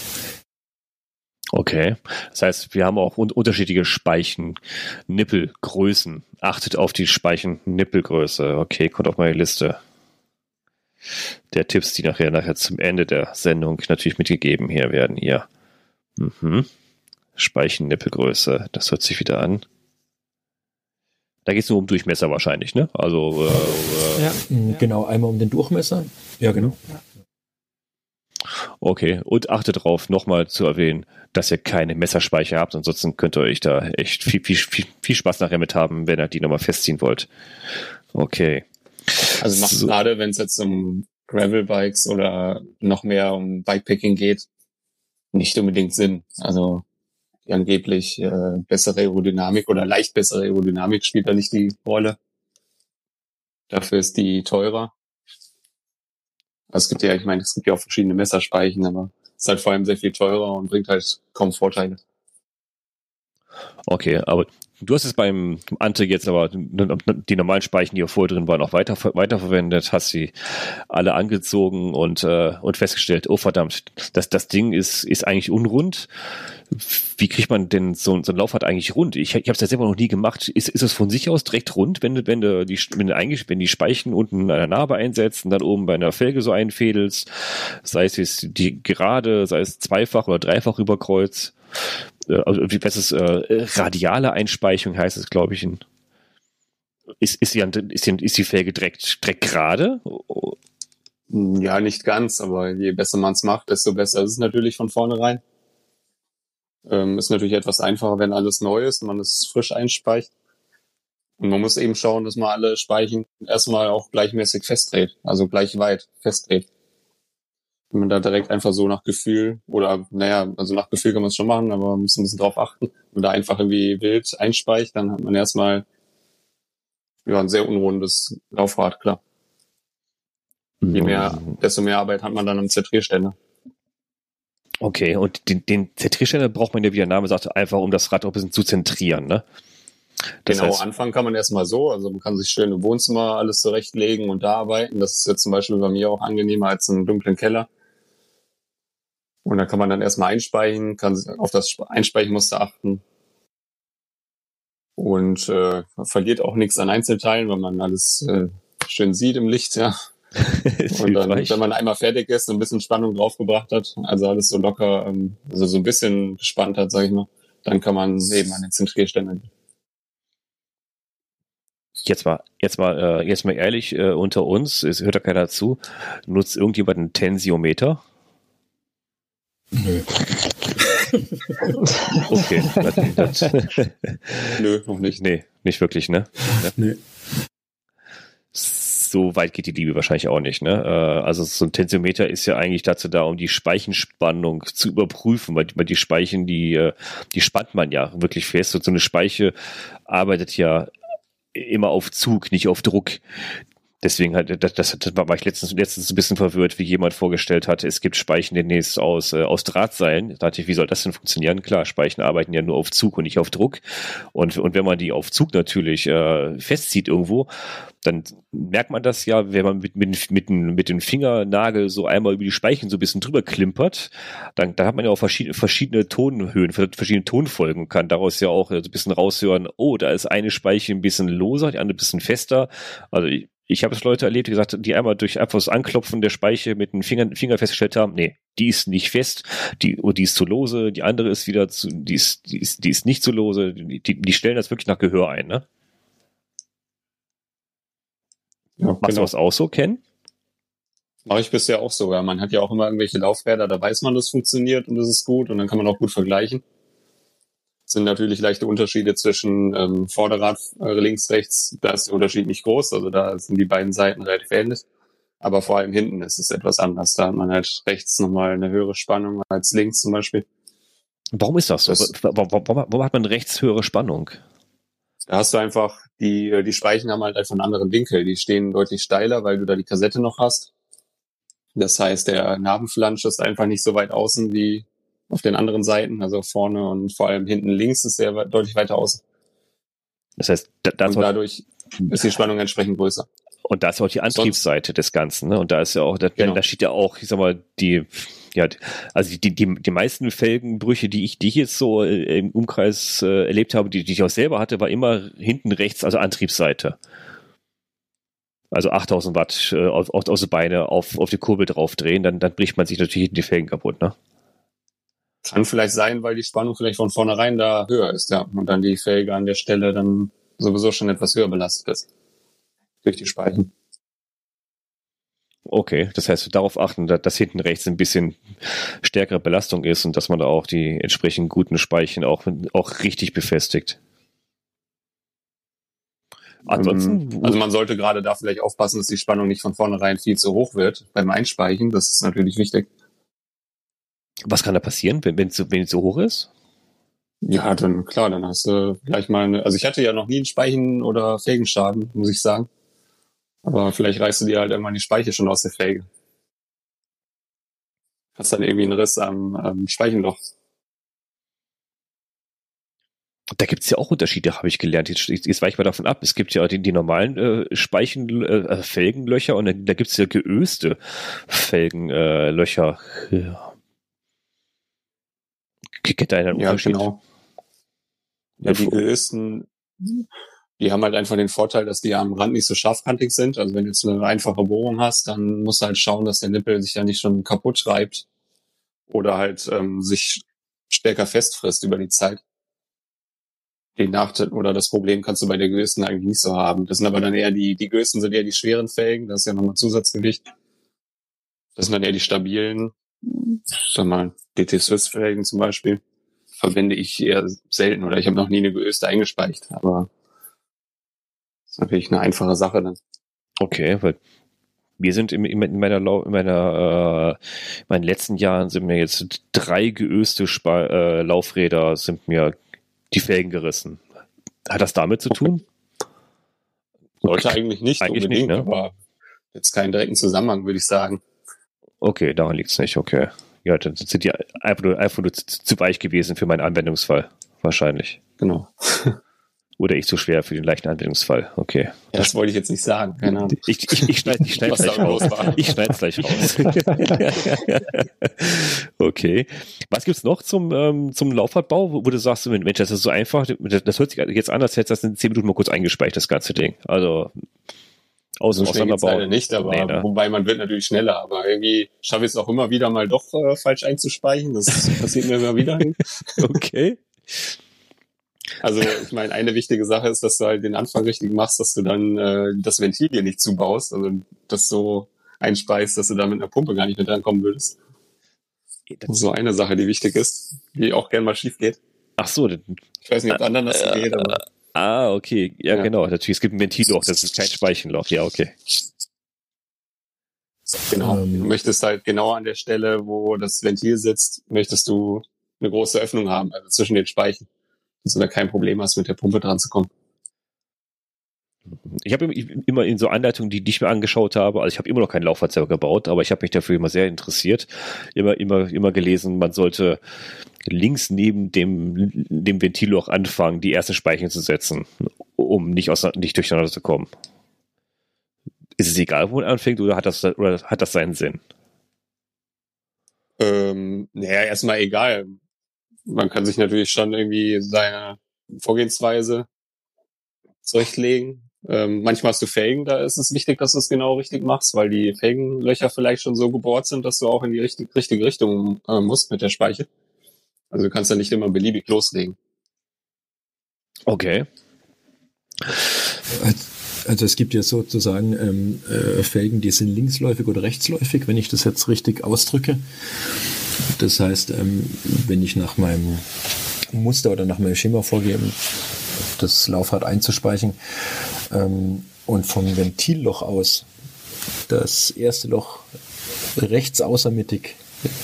Okay. Das heißt, wir haben auch un unterschiedliche Speichen-Nippelgrößen. Achtet auf die Speichen-Nippelgröße. Okay, kommt auf meine Liste der Tipps, die nachher, nachher zum Ende der Sendung natürlich mitgegeben hier werden hier. Mhm. Speichennippelgröße. Das hört sich wieder an. Da geht es nur um Durchmesser wahrscheinlich, ne? Also äh, ja. Mhm, genau, einmal um den Durchmesser. Ja, genau. Okay, und achtet darauf, nochmal zu erwähnen, dass ihr keine Messerspeicher habt. Ansonsten könnt ihr euch da echt viel, viel, viel, viel Spaß nachher mit haben, wenn ihr die nochmal festziehen wollt. Okay. Also macht so. gerade, wenn es jetzt um Gravel-Bikes oder noch mehr um Bikepacking geht, nicht unbedingt Sinn. Also die angeblich äh, bessere Aerodynamik oder leicht bessere Aerodynamik spielt da nicht die Rolle. Dafür ist die teurer. Es gibt ja, ich meine, es gibt ja auch verschiedene Messerspeichen, aber es ist halt vor allem sehr viel teurer und bringt halt kaum Vorteile. Okay, aber Du hast es beim Ante jetzt aber die normalen Speichen, die auch vorher drin waren, auch weiter, weiterverwendet, hast sie alle angezogen und, äh, und festgestellt, oh verdammt, das, das Ding ist, ist eigentlich unrund. Wie kriegt man denn so, so ein Laufrad eigentlich rund? Ich, ich habe es ja selber noch nie gemacht. Ist, ist es von sich aus direkt rund, wenn du, wenn du die, wenn du eigentlich, wenn die Speichen unten an der Narbe einsetzt und dann oben bei einer Felge so einfädelst, sei es die gerade, sei es zweifach oder dreifach überkreuz? Äh, also wie was ist äh, radiale Einspeichung heißt es, glaube ich. In, ist, ist, die, ist, die, ist die Felge direkt, direkt gerade? Ja, nicht ganz, aber je besser man es macht, desto besser ist es natürlich von vornherein. Ähm, ist natürlich etwas einfacher, wenn alles neu ist und man es frisch einspeicht. Und man muss eben schauen, dass man alle Speichen erstmal auch gleichmäßig festdreht, also gleich weit festdreht wenn man da direkt einfach so nach Gefühl oder naja, also nach Gefühl kann man es schon machen, aber man muss ein bisschen drauf achten. Wenn man da einfach irgendwie wild einspeicht, dann hat man erstmal ja, ein sehr unrundes Laufrad, klar. Je mehr, desto mehr Arbeit hat man dann am Zentrierständer. Okay, und den, den Zentrierständer braucht man ja, wie der Name sagt, einfach um das Rad auch ein bisschen zu zentrieren, ne? Das genau, heißt, anfangen kann man erstmal so. Also man kann sich schön im Wohnzimmer alles zurechtlegen und da arbeiten. Das ist jetzt zum Beispiel bei mir auch angenehmer als im dunklen Keller. Und dann kann man dann erstmal einspeichen, kann auf das Einspeichmuster achten. Und äh, verliert auch nichts an Einzelteilen, weil man alles äh, schön sieht im Licht, ja. und dann, wenn man einmal fertig ist und ein bisschen Spannung draufgebracht hat, also alles so locker, ähm, also so ein bisschen gespannt hat, sag ich mal, dann kann man eben an den Zentrierständer gehen. Jetzt mal, jetzt mal, äh, jetzt mal ehrlich äh, unter uns, es hört da keiner zu. Nutzt irgendjemand einen Tensiometer? Nö. okay. Das, das, Nö, noch nicht. Nee, nicht wirklich, ne? Nö. So weit geht die Liebe wahrscheinlich auch nicht, ne? Äh, also so ein Tensiometer ist ja eigentlich dazu da, um die Speichenspannung zu überprüfen, weil, weil die Speichen, die, äh, die spannt man ja wirklich fest. Und so eine Speiche arbeitet ja immer auf Zug, nicht auf Druck. Deswegen halt, das, das, das war ich letztens, letztens ein bisschen verwirrt, wie jemand vorgestellt hat, es gibt Speichen demnächst aus, äh, aus Drahtseilen. Da dachte ich, wie soll das denn funktionieren? Klar, Speichen arbeiten ja nur auf Zug und nicht auf Druck. Und, und wenn man die auf Zug natürlich äh, festzieht irgendwo, dann merkt man das ja, wenn man mit, mit, mit, mit dem Fingernagel so einmal über die Speichen so ein bisschen drüber klimpert, dann, dann hat man ja auch verschiedene, verschiedene Tonhöhen, verschiedene Tonfolgen und kann daraus ja auch so ein bisschen raushören, oh, da ist eine Speiche ein bisschen loser, die andere ein bisschen fester. Also ich, ich habe es Leute erlebt, die gesagt, die einmal durch einfach das Anklopfen der Speiche mit dem Finger, Finger festgestellt haben, nee, die ist nicht fest, die, oh, die ist zu lose, die andere ist wieder zu, die ist, die ist, die ist nicht zu lose, die, die stellen das wirklich nach Gehör ein, ne? Ja, Machst genau. du das auch so, Ken? Mache ich bisher auch so, ja. Man hat ja auch immer irgendwelche Laufräder, da weiß man, das funktioniert und das ist gut und dann kann man auch gut vergleichen sind natürlich leichte Unterschiede zwischen ähm, Vorderrad äh, links, rechts. Da ist der Unterschied nicht groß, also da sind die beiden Seiten relativ ähnlich. Aber vor allem hinten ist es etwas anders. Da hat man halt rechts nochmal eine höhere Spannung als links zum Beispiel. Warum ist das so? Das, warum, warum, warum hat man rechts höhere Spannung? Da hast du einfach, die, die Speichen haben halt einfach einen anderen Winkel. Die stehen deutlich steiler, weil du da die Kassette noch hast. Das heißt, der Narbenflansch ist einfach nicht so weit außen wie auf den anderen Seiten, also vorne und vor allem hinten links ist er deutlich weiter außen. Das heißt, da, und dadurch ist die Spannung entsprechend größer. Und da ist auch die Antriebsseite Sonst, des Ganzen, ne? Und da ist ja auch, da, genau. da steht ja auch, ich sag mal, die, ja, also die, die, die meisten Felgenbrüche, die ich, die ich jetzt so äh, im Umkreis äh, erlebt habe, die, die ich auch selber hatte, war immer hinten rechts, also Antriebsseite. Also 8000 Watt äh, auf, aus den Beine auf, auf die Kurbel draufdrehen, dann, dann bricht man sich natürlich die Felgen kaputt, ne? Kann vielleicht sein, weil die Spannung vielleicht von vornherein da höher ist, ja. Und dann die Felge an der Stelle dann sowieso schon etwas höher belastet ist. Durch die Speichen. Okay, das heißt, darauf achten, dass hinten rechts ein bisschen stärkere Belastung ist und dass man da auch die entsprechend guten Speichen auch, auch richtig befestigt. Ansonsten. Ähm, also man sollte gerade da vielleicht aufpassen, dass die Spannung nicht von vornherein viel zu hoch wird beim Einspeichen. Das ist natürlich wichtig. Was kann da passieren, wenn, wenn, es, wenn es so hoch ist? Ja, dann klar, dann hast du gleich mal eine, also ich hatte ja noch nie einen Speichen oder Felgenschaden, muss ich sagen. Aber vielleicht reißt du dir halt irgendwann die Speiche schon aus der Felge. Hast dann irgendwie einen Riss am, am Speichenloch. Da gibt's ja auch Unterschiede, habe ich gelernt. Jetzt, jetzt weiche ich mal davon ab. Es gibt ja die, die normalen äh, Speichen, äh, Felgenlöcher und da gibt's ja geöste Felgenlöcher. Äh, ja. Kennt einen ja, Unterschied? Genau. Ja, die geösten, die haben halt einfach den Vorteil, dass die am Rand nicht so scharfkantig sind. Also wenn du jetzt eine einfache Bohrung hast, dann musst du halt schauen, dass der Nippel sich ja nicht schon kaputt reibt oder halt ähm, sich stärker festfrisst über die Zeit den Nachteil oder das Problem kannst du bei der Größen eigentlich nicht so haben. Das sind aber dann eher die, die Größen sind eher die schweren Felgen, das ist ja nochmal Zusatzgewicht. Das sind dann eher die stabilen, sag mal, DT Swiss Felgen zum Beispiel. Verwende ich eher selten oder ich habe noch nie eine Geöste eingespeicht, aber das ist natürlich eine einfache Sache dann. Okay, weil wir sind in, in meiner, in meiner äh, in meinen letzten Jahren sind mir jetzt drei geöste Spa äh, Laufräder sind mir die Felgen gerissen. Hat das damit zu tun? Sollte eigentlich nicht eigentlich unbedingt, nicht, ne? aber jetzt keinen direkten Zusammenhang, würde ich sagen. Okay, daran liegt es nicht, okay. Ja, dann sind die einfach nur, einfach nur zu, zu weich gewesen für meinen Anwendungsfall. Wahrscheinlich. Genau. Oder ich zu schwer für den leichten Anwendungsfall. Okay. Ja, das wollte ich jetzt nicht sagen. Keine Ahnung. Ich, ich, ich schneide ich schneid gleich raus. Ich schneide es gleich raus. okay. Was gibt's noch zum, ähm, zum Laufradbau, wo, wo du sagst, Mensch, das ist so einfach. Das hört sich jetzt an, als hättest du das in zehn Minuten mal kurz eingespeichert, das ganze Ding. Also aus so schnell geht's leider nicht, aber nee, ne? wobei man wird natürlich schneller, aber irgendwie schaffe ich es auch immer wieder mal doch äh, falsch einzuspeichen. Das passiert mir immer wieder. okay. Also ich meine, eine wichtige Sache ist, dass du halt den Anfang richtig machst, dass du dann äh, das Ventil hier nicht zubaust, also das so einspeist, dass du da mit einer Pumpe gar nicht mit ankommen würdest. Das so eine Sache, die wichtig ist, die auch gern mal schief geht. Ach so. Ich weiß nicht, ob anderen das äh, geht, aber. Ah, okay. Ja, ja, genau. Natürlich, es gibt ein Ventilloch, das ist kein Speichenloch. Ja, okay. Genau. Ähm. Du möchtest halt genau an der Stelle, wo das Ventil sitzt, möchtest du eine große Öffnung haben, also zwischen den Speichen dass du da kein Problem hast, mit der Pumpe dran zu kommen. Ich habe immer in so Anleitungen, die, die ich mir angeschaut habe, also ich habe immer noch keinen selber gebaut, aber ich habe mich dafür immer sehr interessiert, immer, immer, immer gelesen, man sollte links neben dem, dem Ventilloch anfangen, die ersten Speichen zu setzen, um nicht, aus, nicht durcheinander zu kommen. Ist es egal, wo man anfängt, oder hat das, oder hat das seinen Sinn? Ähm, naja, erstmal egal man kann sich natürlich schon irgendwie seine Vorgehensweise zurechtlegen. Ähm, manchmal hast du Felgen, da ist es wichtig, dass du es genau richtig machst, weil die Felgenlöcher vielleicht schon so gebohrt sind, dass du auch in die richtig, richtige Richtung äh, musst mit der Speiche. Also du kannst ja nicht immer beliebig loslegen. Okay. Also es gibt ja sozusagen ähm, äh, Felgen, die sind linksläufig oder rechtsläufig, wenn ich das jetzt richtig ausdrücke. Das heißt, ähm, wenn ich nach meinem Muster oder nach meinem Schema vorgehe, das Laufrad einzuspeichen ähm, und vom Ventilloch aus das erste Loch rechts außermittig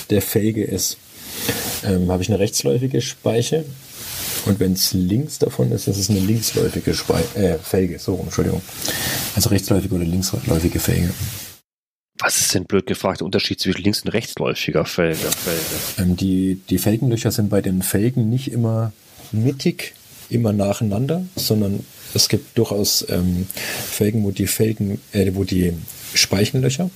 der Felge ist, ähm, habe ich eine rechtsläufige Speiche. Und wenn es links davon ist, ist es eine linksläufige Spei äh, Felge. So, Entschuldigung. Also rechtsläufige oder linksläufige Felge. Was ist denn blöd gefragt der Unterschied zwischen links- und rechtsläufiger Felge? Ähm, die, die Felgenlöcher sind bei den Felgen nicht immer mittig, immer nacheinander, sondern es gibt durchaus ähm, Felgen, wo die Felgen, äh, wo die Speichenlöcher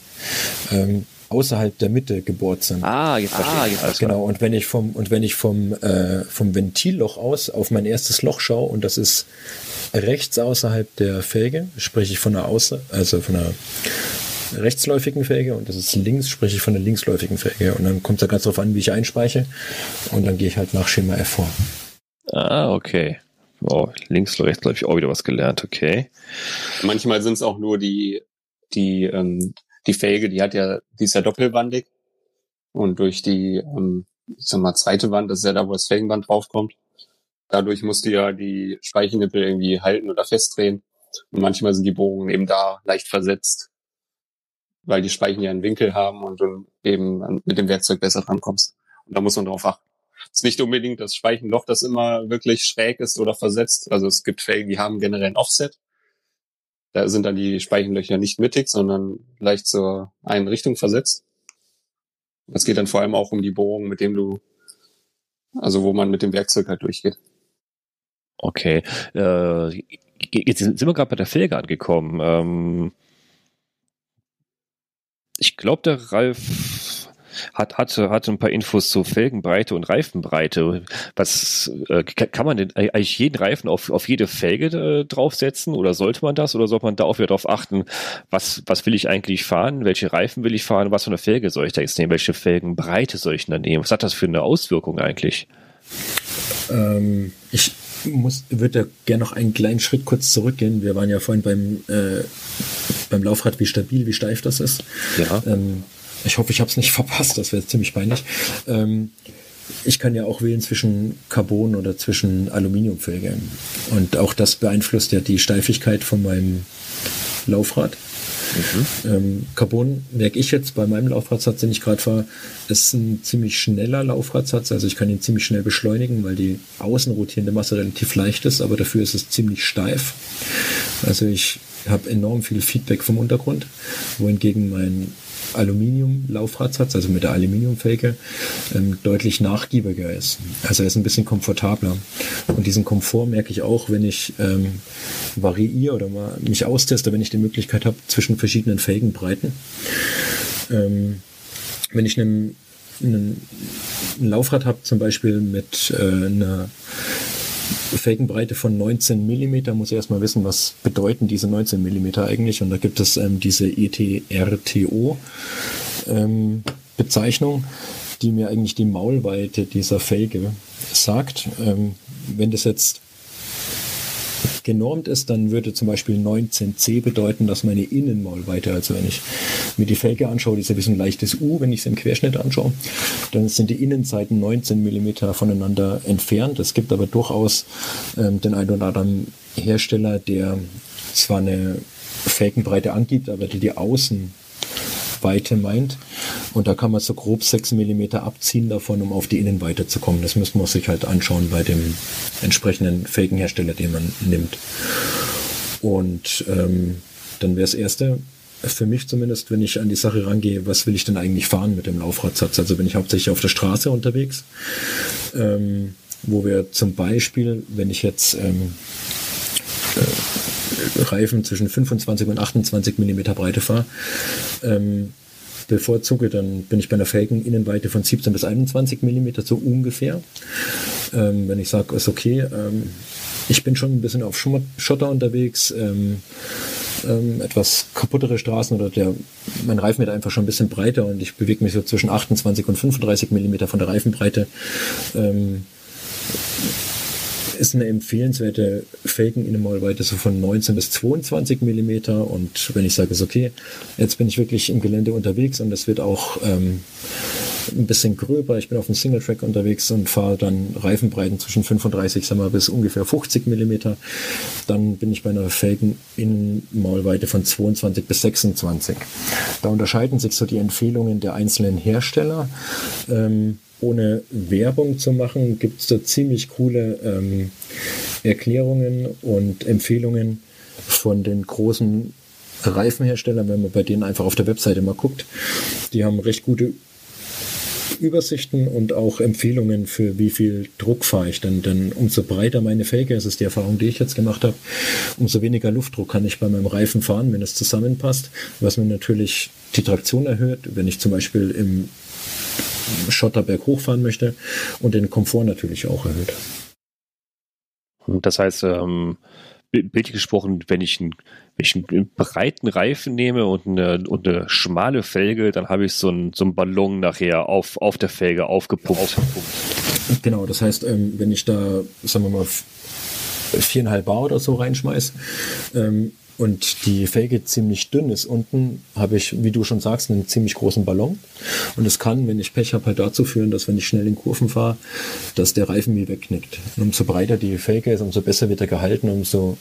ähm, außerhalb der Mitte gebohrt sind. Ah, jetzt verstehe ah, jetzt Genau, und wenn ich vom, und wenn ich vom, äh, vom Ventilloch aus auf mein erstes Loch schaue und das ist rechts außerhalb der Felge, spreche ich von der Außer, also von der rechtsläufigen Felge und das ist links, spreche ich von der linksläufigen Felge. Und dann kommt es ja ganz darauf an, wie ich einspeiche. Und dann gehe ich halt nach Schema F vor. Ah, okay. Oh, links, rechts, glaube ich, auch wieder was gelernt, okay. Manchmal sind es auch nur die, die, ähm, die Felge, die hat ja, die ist ja doppelwandig. Und durch die, ähm, ich sag mal, zweite Wand, das ist ja da, wo das Felgenband draufkommt. Dadurch musst du ja die Speichennippel irgendwie halten oder festdrehen. Und manchmal sind die Bohrungen eben da leicht versetzt, weil die Speichen ja einen Winkel haben und du eben mit dem Werkzeug besser drankommst. Und da muss man drauf achten. Es ist nicht unbedingt das Speichenloch, das immer wirklich schräg ist oder versetzt. Also es gibt Felgen, die haben generell ein Offset. Da sind dann die Speichenlöcher nicht mittig, sondern leicht zur einen Richtung versetzt. Es geht dann vor allem auch um die Bohrung, mit dem du, also wo man mit dem Werkzeug halt durchgeht. Okay. Äh, jetzt sind wir gerade bei der Felge angekommen. Ähm, ich glaube, der Ralf hat, hat, hat ein paar Infos zu Felgenbreite und Reifenbreite. Was äh, kann man denn eigentlich jeden Reifen auf, auf jede Felge äh, draufsetzen oder sollte man das oder sollte man da auch wieder darauf achten, was, was will ich eigentlich fahren, welche Reifen will ich fahren, was für eine Felge soll ich da jetzt nehmen, welche Felgenbreite soll ich da nehmen? Was hat das für eine Auswirkung eigentlich? Ähm, ich muss, würde gerne noch einen kleinen Schritt kurz zurückgehen. Wir waren ja vorhin beim, äh, beim Laufrad, wie stabil, wie steif das ist. Ja. Ähm, ich hoffe, ich habe es nicht verpasst, das wäre ziemlich peinlich. Ähm, ich kann ja auch wählen zwischen Carbon oder zwischen Aluminiumfelge. Und auch das beeinflusst ja die Steifigkeit von meinem Laufrad. Mhm. Ähm, Carbon merke ich jetzt bei meinem Laufradsatz, den ich gerade fahre, ist ein ziemlich schneller Laufradsatz. Also ich kann ihn ziemlich schnell beschleunigen, weil die außen rotierende Masse relativ leicht ist, aber dafür ist es ziemlich steif. Also ich habe enorm viel Feedback vom Untergrund, wohingegen mein Aluminium-Laufradsatz, also mit der Aluminiumfelge, ähm, deutlich nachgiebiger ist. Also er ist ein bisschen komfortabler. Und diesen Komfort merke ich auch, wenn ich ähm, variiere oder mal mich austeste, wenn ich die Möglichkeit habe, zwischen verschiedenen Felgenbreiten. Ähm, wenn ich einen, einen, ein Laufrad habe, zum Beispiel mit äh, einer Felgenbreite von 19 mm, muss ich erstmal wissen, was bedeuten diese 19 mm eigentlich. Und da gibt es ähm, diese ETRTO ähm, die mir eigentlich die Maulweite dieser Felge sagt. Ähm, wenn das jetzt genormt ist, dann würde zum Beispiel 19c bedeuten, dass meine Innenmaulweite, also wenn ich mir die Felge anschaue, die ist ja wie so ein leichtes U, wenn ich sie im Querschnitt anschaue, dann sind die Innenseiten 19 mm voneinander entfernt. Es gibt aber durchaus ähm, den einen oder anderen Hersteller, der zwar eine Felgenbreite angibt, aber die die Außen Weite meint. Und da kann man so grob 6 mm abziehen davon, um auf die Innenweite zu kommen. Das müssen wir sich halt anschauen bei dem entsprechenden Felgenhersteller, den man nimmt. Und ähm, dann wäre das Erste, für mich zumindest, wenn ich an die Sache rangehe, was will ich denn eigentlich fahren mit dem Laufradsatz? Also bin ich hauptsächlich auf der Straße unterwegs, ähm, wo wir zum Beispiel, wenn ich jetzt ähm, äh, Reifen zwischen 25 und 28 mm Breite fahre, ähm, bevorzuge, dann bin ich bei einer Felgeninnenweite von 17 bis 21 mm, so ungefähr. Ähm, wenn ich sage, ist okay, ähm, ich bin schon ein bisschen auf Schotter unterwegs, ähm, ähm, etwas kaputtere Straßen oder der, mein Reifen wird einfach schon ein bisschen breiter und ich bewege mich so zwischen 28 und 35 mm von der Reifenbreite. Ähm, ist eine empfehlenswerte Felgeninnenmaulweite so von 19 bis 22 Millimeter. Und wenn ich sage, ist okay, jetzt bin ich wirklich im Gelände unterwegs und es wird auch ähm, ein bisschen gröber. Ich bin auf dem Single-Track unterwegs und fahre dann Reifenbreiten zwischen 35 sagen wir, bis ungefähr 50 Millimeter. Dann bin ich bei einer Felgeninnenmaulweite von 22 bis 26. Da unterscheiden sich so die Empfehlungen der einzelnen Hersteller. Ähm, ohne Werbung zu machen, gibt es da ziemlich coole ähm, Erklärungen und Empfehlungen von den großen Reifenherstellern, wenn man bei denen einfach auf der Webseite mal guckt. Die haben recht gute Übersichten und auch Empfehlungen für wie viel Druck fahre ich denn. Denn umso breiter meine Felge, das ist die Erfahrung, die ich jetzt gemacht habe, umso weniger Luftdruck kann ich bei meinem Reifen fahren, wenn es zusammenpasst, was mir natürlich die Traktion erhöht. Wenn ich zum Beispiel im Schotterberg hochfahren möchte und den Komfort natürlich auch erhöht. Das heißt, ähm, bildlich gesprochen, wenn ich einen, wenn ich einen breiten Reifen nehme und eine, und eine schmale Felge, dann habe ich so einen, so einen Ballon nachher auf, auf der Felge aufgepumpt. Genau, das heißt, ähm, wenn ich da, sagen wir mal, viereinhalb Bar oder so reinschmeiß, ähm, und die Felge ziemlich dünn ist unten, habe ich, wie du schon sagst, einen ziemlich großen Ballon. Und es kann, wenn ich Pech habe, halt dazu führen, dass wenn ich schnell in Kurven fahre, dass der Reifen mir wegknickt. Und umso breiter die Felge ist, umso besser wird er gehalten, umso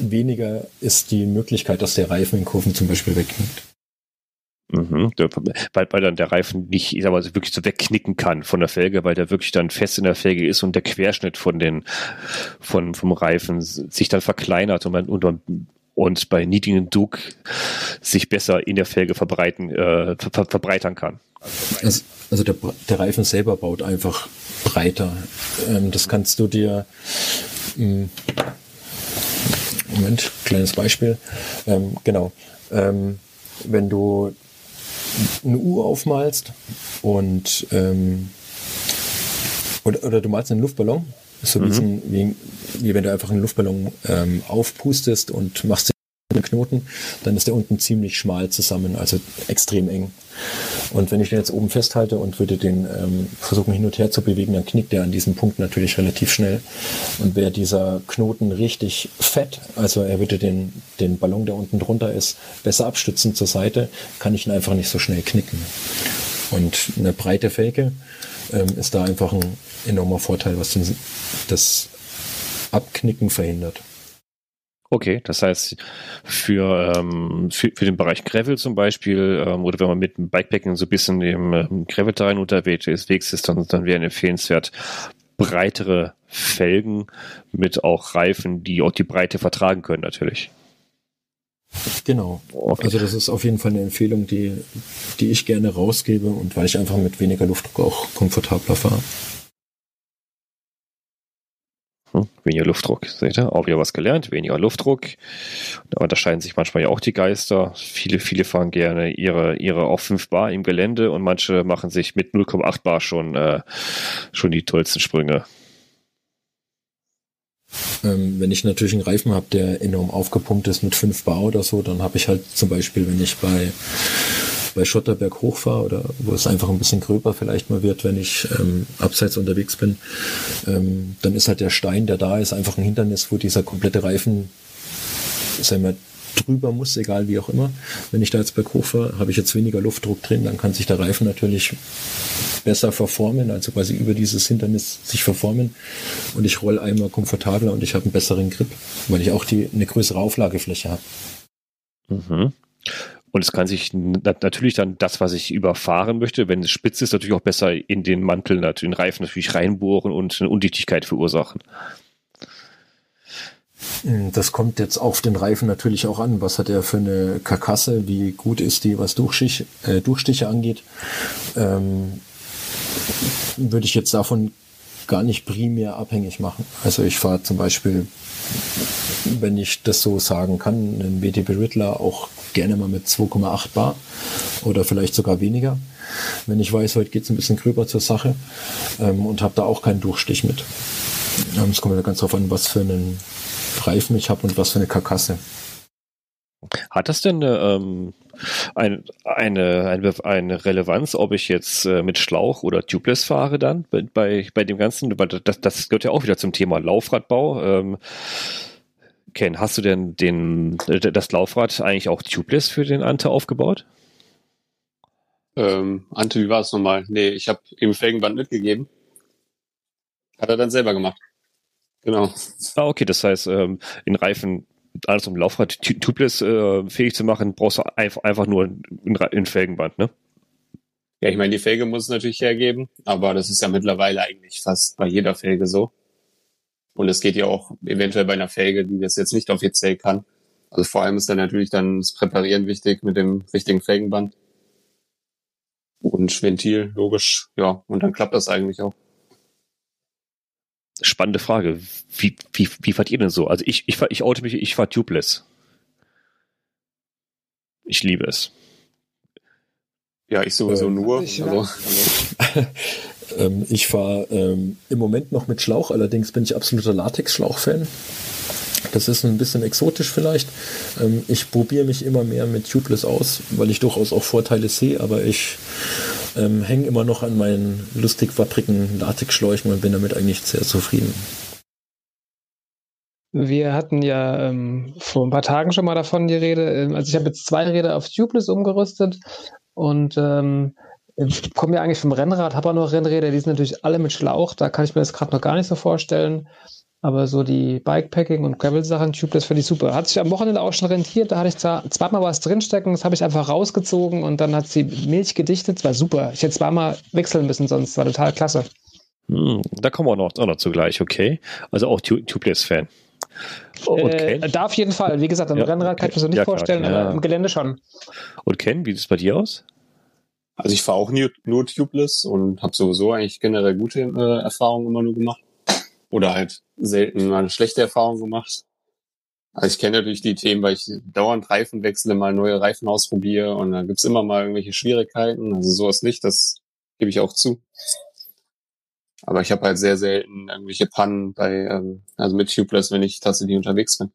weniger ist die Möglichkeit, dass der Reifen in Kurven zum Beispiel wegknickt. Mhm, weil, weil dann der Reifen nicht, ich sag mal, wirklich so wegknicken kann von der Felge, weil der wirklich dann fest in der Felge ist und der Querschnitt von den, von, vom Reifen sich dann verkleinert und, man, und, und bei niedrigem Druck sich besser in der Felge verbreiten, äh, ver, verbreitern kann. Also, also der, der, Reifen selber baut einfach breiter. Ähm, das kannst du dir, ähm, Moment, kleines Beispiel, ähm, genau, ähm, wenn du eine Uhr aufmalst und ähm, oder, oder du malst einen Luftballon, so mhm. wie, wie, wenn du einfach einen Luftballon ähm, aufpustest und machst den Knoten, dann ist der unten ziemlich schmal zusammen, also extrem eng. Und wenn ich den jetzt oben festhalte und würde den ähm, versuchen hin und her zu bewegen, dann knickt der an diesem Punkt natürlich relativ schnell. Und wäre dieser Knoten richtig fett, also er würde den, den Ballon, der unten drunter ist, besser abstützen zur Seite, kann ich ihn einfach nicht so schnell knicken. Und eine breite Felge ähm, ist da einfach ein enormer Vorteil, was den, das Abknicken verhindert. Okay, das heißt, für, ähm, für, für den Bereich Gravel zum Beispiel, ähm, oder wenn man mit dem Bikepacking so ein bisschen im ähm, Gravel-Terrain unterwegs ist, dann, dann wären empfehlenswert breitere Felgen mit auch Reifen, die auch die Breite vertragen können, natürlich. Genau. Okay. Also das ist auf jeden Fall eine Empfehlung, die, die ich gerne rausgebe und weil ich einfach mit weniger Luftdruck auch komfortabler fahre. Weniger Luftdruck, seht ihr? Auch wieder was gelernt, weniger Luftdruck. Da unterscheiden sich manchmal ja auch die Geister. Viele, viele fahren gerne ihre, ihre auf 5 Bar im Gelände und manche machen sich mit 0,8 Bar schon, äh, schon die tollsten Sprünge. Ähm, wenn ich natürlich einen Reifen habe, der enorm aufgepumpt ist mit 5 Bar oder so, dann habe ich halt zum Beispiel, wenn ich bei bei Schotterberg hochfahre oder wo es einfach ein bisschen gröber vielleicht mal wird, wenn ich ähm, abseits unterwegs bin, ähm, dann ist halt der Stein, der da ist, einfach ein Hindernis, wo dieser komplette Reifen, sagen wir, drüber muss, egal wie auch immer. Wenn ich da jetzt berghoch fahre, habe ich jetzt weniger Luftdruck drin, dann kann sich der Reifen natürlich besser verformen, also quasi über dieses Hindernis sich verformen und ich roll einmal komfortabler und ich habe einen besseren Grip, weil ich auch die, eine größere Auflagefläche habe. Mhm. Und es kann sich natürlich dann das, was ich überfahren möchte, wenn es spitz ist, natürlich auch besser in den Mantel, in den Reifen natürlich reinbohren und eine Undichtigkeit verursachen. Das kommt jetzt auf den Reifen natürlich auch an. Was hat er für eine Karkasse? Wie gut ist die, was Durchstich, äh, Durchstiche angeht? Ähm, würde ich jetzt davon gar nicht primär abhängig machen. Also ich fahre zum Beispiel, wenn ich das so sagen kann, einen WTB Riddler auch gerne mal mit 2,8 Bar oder vielleicht sogar weniger. Wenn ich weiß, heute geht es ein bisschen gröber zur Sache ähm, und habe da auch keinen Durchstich mit. Ähm, es kommt ja ganz darauf an, was für einen Reifen ich habe und was für eine Karkasse. Hat das denn ähm, ein, eine, eine, eine Relevanz, ob ich jetzt äh, mit Schlauch oder Tubeless fahre dann bei, bei dem Ganzen? Das, das gehört ja auch wieder zum Thema Laufradbau. Ähm, Ken, hast du denn den, das Laufrad eigentlich auch tubeless für den Ante aufgebaut? Ähm, Ante, wie war es nochmal? Nee, ich habe ihm Felgenband mitgegeben. Hat er dann selber gemacht. Genau. Ah, okay, das heißt, ähm, in Reifen alles um Laufrad tubeless äh, fähig zu machen, brauchst du einfach, einfach nur ein, ein Felgenband, ne? Ja, ich meine, die Felge muss es natürlich hergeben, aber das ist ja mittlerweile eigentlich fast bei jeder Felge so. Und es geht ja auch eventuell bei einer Felge, die das jetzt nicht offiziell kann. Also vor allem ist dann natürlich dann das Präparieren wichtig mit dem richtigen Felgenband. Und Ventil, logisch, ja, und dann klappt das eigentlich auch. Spannende Frage. Wie, wie, wie fahrt ihr denn so? Also ich, ich, ich oute mich, ich fahre tubeless. Ich liebe es. Ja, ich sowieso ähm, nur. Ich, also, Ähm, ich fahre ähm, im Moment noch mit Schlauch, allerdings bin ich absoluter Latex-Schlauch-Fan. Das ist ein bisschen exotisch vielleicht. Ähm, ich probiere mich immer mehr mit Tubeless aus, weil ich durchaus auch Vorteile sehe, aber ich ähm, hänge immer noch an meinen lustig wapprigen Latexschläuchen und bin damit eigentlich sehr zufrieden. Wir hatten ja ähm, vor ein paar Tagen schon mal davon die Rede. Ähm, also ich habe jetzt zwei Räder auf Tubeless umgerüstet und ähm, ich komme ja eigentlich vom Rennrad, habe auch noch Rennräder, die sind natürlich alle mit Schlauch, da kann ich mir das gerade noch gar nicht so vorstellen. Aber so die Bikepacking und Gravel-Sachen, Tubeless finde ich super. Hat sich am Wochenende auch schon rentiert, da hatte ich zwar zweimal was drinstecken, das habe ich einfach rausgezogen und dann hat sie Milch gedichtet, das war super. Ich hätte zweimal wechseln müssen, sonst war total klasse. Hm, da kommen wir auch noch, auch noch zugleich, okay. Also auch Tubeless-Fan. Okay. Äh, da auf jeden Fall. Wie gesagt, am ja, Rennrad kann ich mir so nicht ja, vorstellen, klar, ja. aber im Gelände schon. Und Ken, wie sieht es bei dir aus? Also ich fahre auch nur, nur tubeless und habe sowieso eigentlich generell gute äh, Erfahrungen immer nur gemacht. Oder halt selten mal eine schlechte Erfahrung gemacht. Also ich kenne natürlich die Themen, weil ich dauernd Reifen wechsle, mal neue Reifen ausprobiere und dann gibt's immer mal irgendwelche Schwierigkeiten. Also sowas nicht, das gebe ich auch zu. Aber ich habe halt sehr selten irgendwelche Pannen bei, ähm, also mit Tubeless, wenn ich tatsächlich unterwegs bin.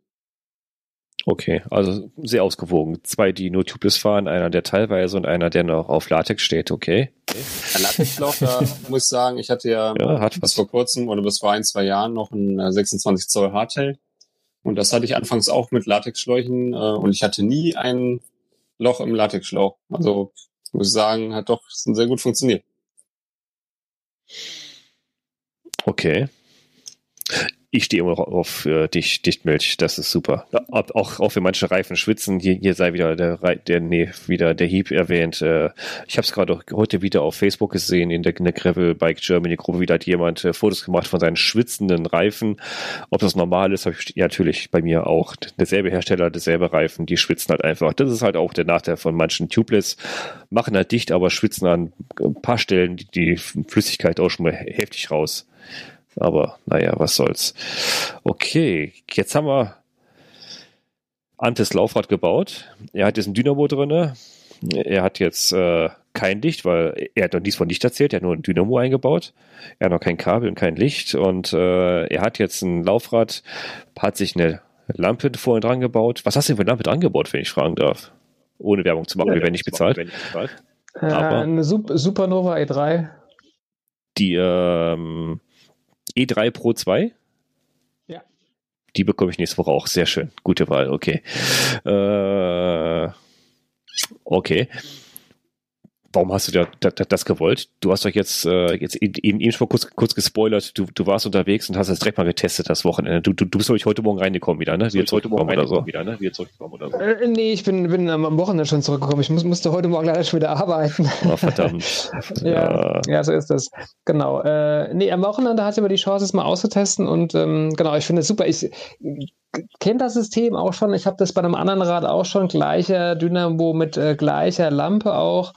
Okay, also sehr ausgewogen. Zwei, die nur Tubeless fahren, einer, der teilweise und einer, der noch auf Latex steht, okay. Ein Latexschlauch, da muss ich sagen, ich hatte ja, ja bis was. vor kurzem oder bis vor ein, zwei Jahren noch ein 26 äh, Zoll Hardtail. Und das hatte ich anfangs auch mit Latexschläuchen äh, und ich hatte nie ein Loch im Latexschlauch. Also muss ich sagen, hat doch sehr gut funktioniert. Okay. Ich stehe immer auf äh, Dicht, Dichtmilch, das ist super. Auch, auch für manche Reifen schwitzen, hier, hier sei wieder der, der, nee, wieder der Hieb erwähnt. Äh, ich habe es gerade heute wieder auf Facebook gesehen, in der, in der Gravel Bike Germany Gruppe, wieder hat jemand äh, Fotos gemacht von seinen schwitzenden Reifen. Ob das normal ist, habe ich ja, natürlich bei mir auch. Derselbe Hersteller, derselbe Reifen, die schwitzen halt einfach. Das ist halt auch der Nachteil von manchen Tubeless. Machen halt dicht, aber schwitzen an ein paar Stellen die, die Flüssigkeit auch schon mal heftig raus. Aber naja, was soll's. Okay, jetzt haben wir Antes Laufrad gebaut. Er hat jetzt ein Dynamo drinne. Er hat jetzt äh, kein Licht, weil er hat noch nichts von Licht erzählt. Er hat nur ein Dynamo eingebaut. Er hat noch kein Kabel und kein Licht. Und äh, er hat jetzt ein Laufrad, hat sich eine Lampe vorhin dran gebaut. Was hast du denn für eine Lampe dran gebaut, wenn ich fragen darf? Ohne Werbung zu machen, ja, wir werden nicht bezahlt. Machen, nicht bezahlt. Äh, eine Supernova E3. Die ähm, E3 Pro 2? Ja. Die bekomme ich nächste Woche auch. Sehr schön. Gute Wahl, okay. Äh, okay warum hast du da, da, das gewollt? Du hast doch jetzt, äh, jetzt eben, eben schon kurz, kurz gespoilert, du, du warst unterwegs und hast das direkt mal getestet das Wochenende. Du, du, du bist, glaube ich, heute Morgen reingekommen wieder, ne? Wie jetzt heute Morgen oder so. Wieder, ne? Wie jetzt zurückgekommen oder so. Äh, nee, ich bin, bin am Wochenende schon zurückgekommen. Ich muss, musste heute Morgen leider schon wieder arbeiten. Oh, verdammt. ja, ja, so ist das. Genau. Äh, nee, am Wochenende hatte ich aber die Chance, es mal auszutesten und ähm, genau, ich finde es super. Ich kenne das System auch schon. Ich habe das bei einem anderen Rad auch schon. Gleicher Dynamo mit äh, gleicher Lampe auch.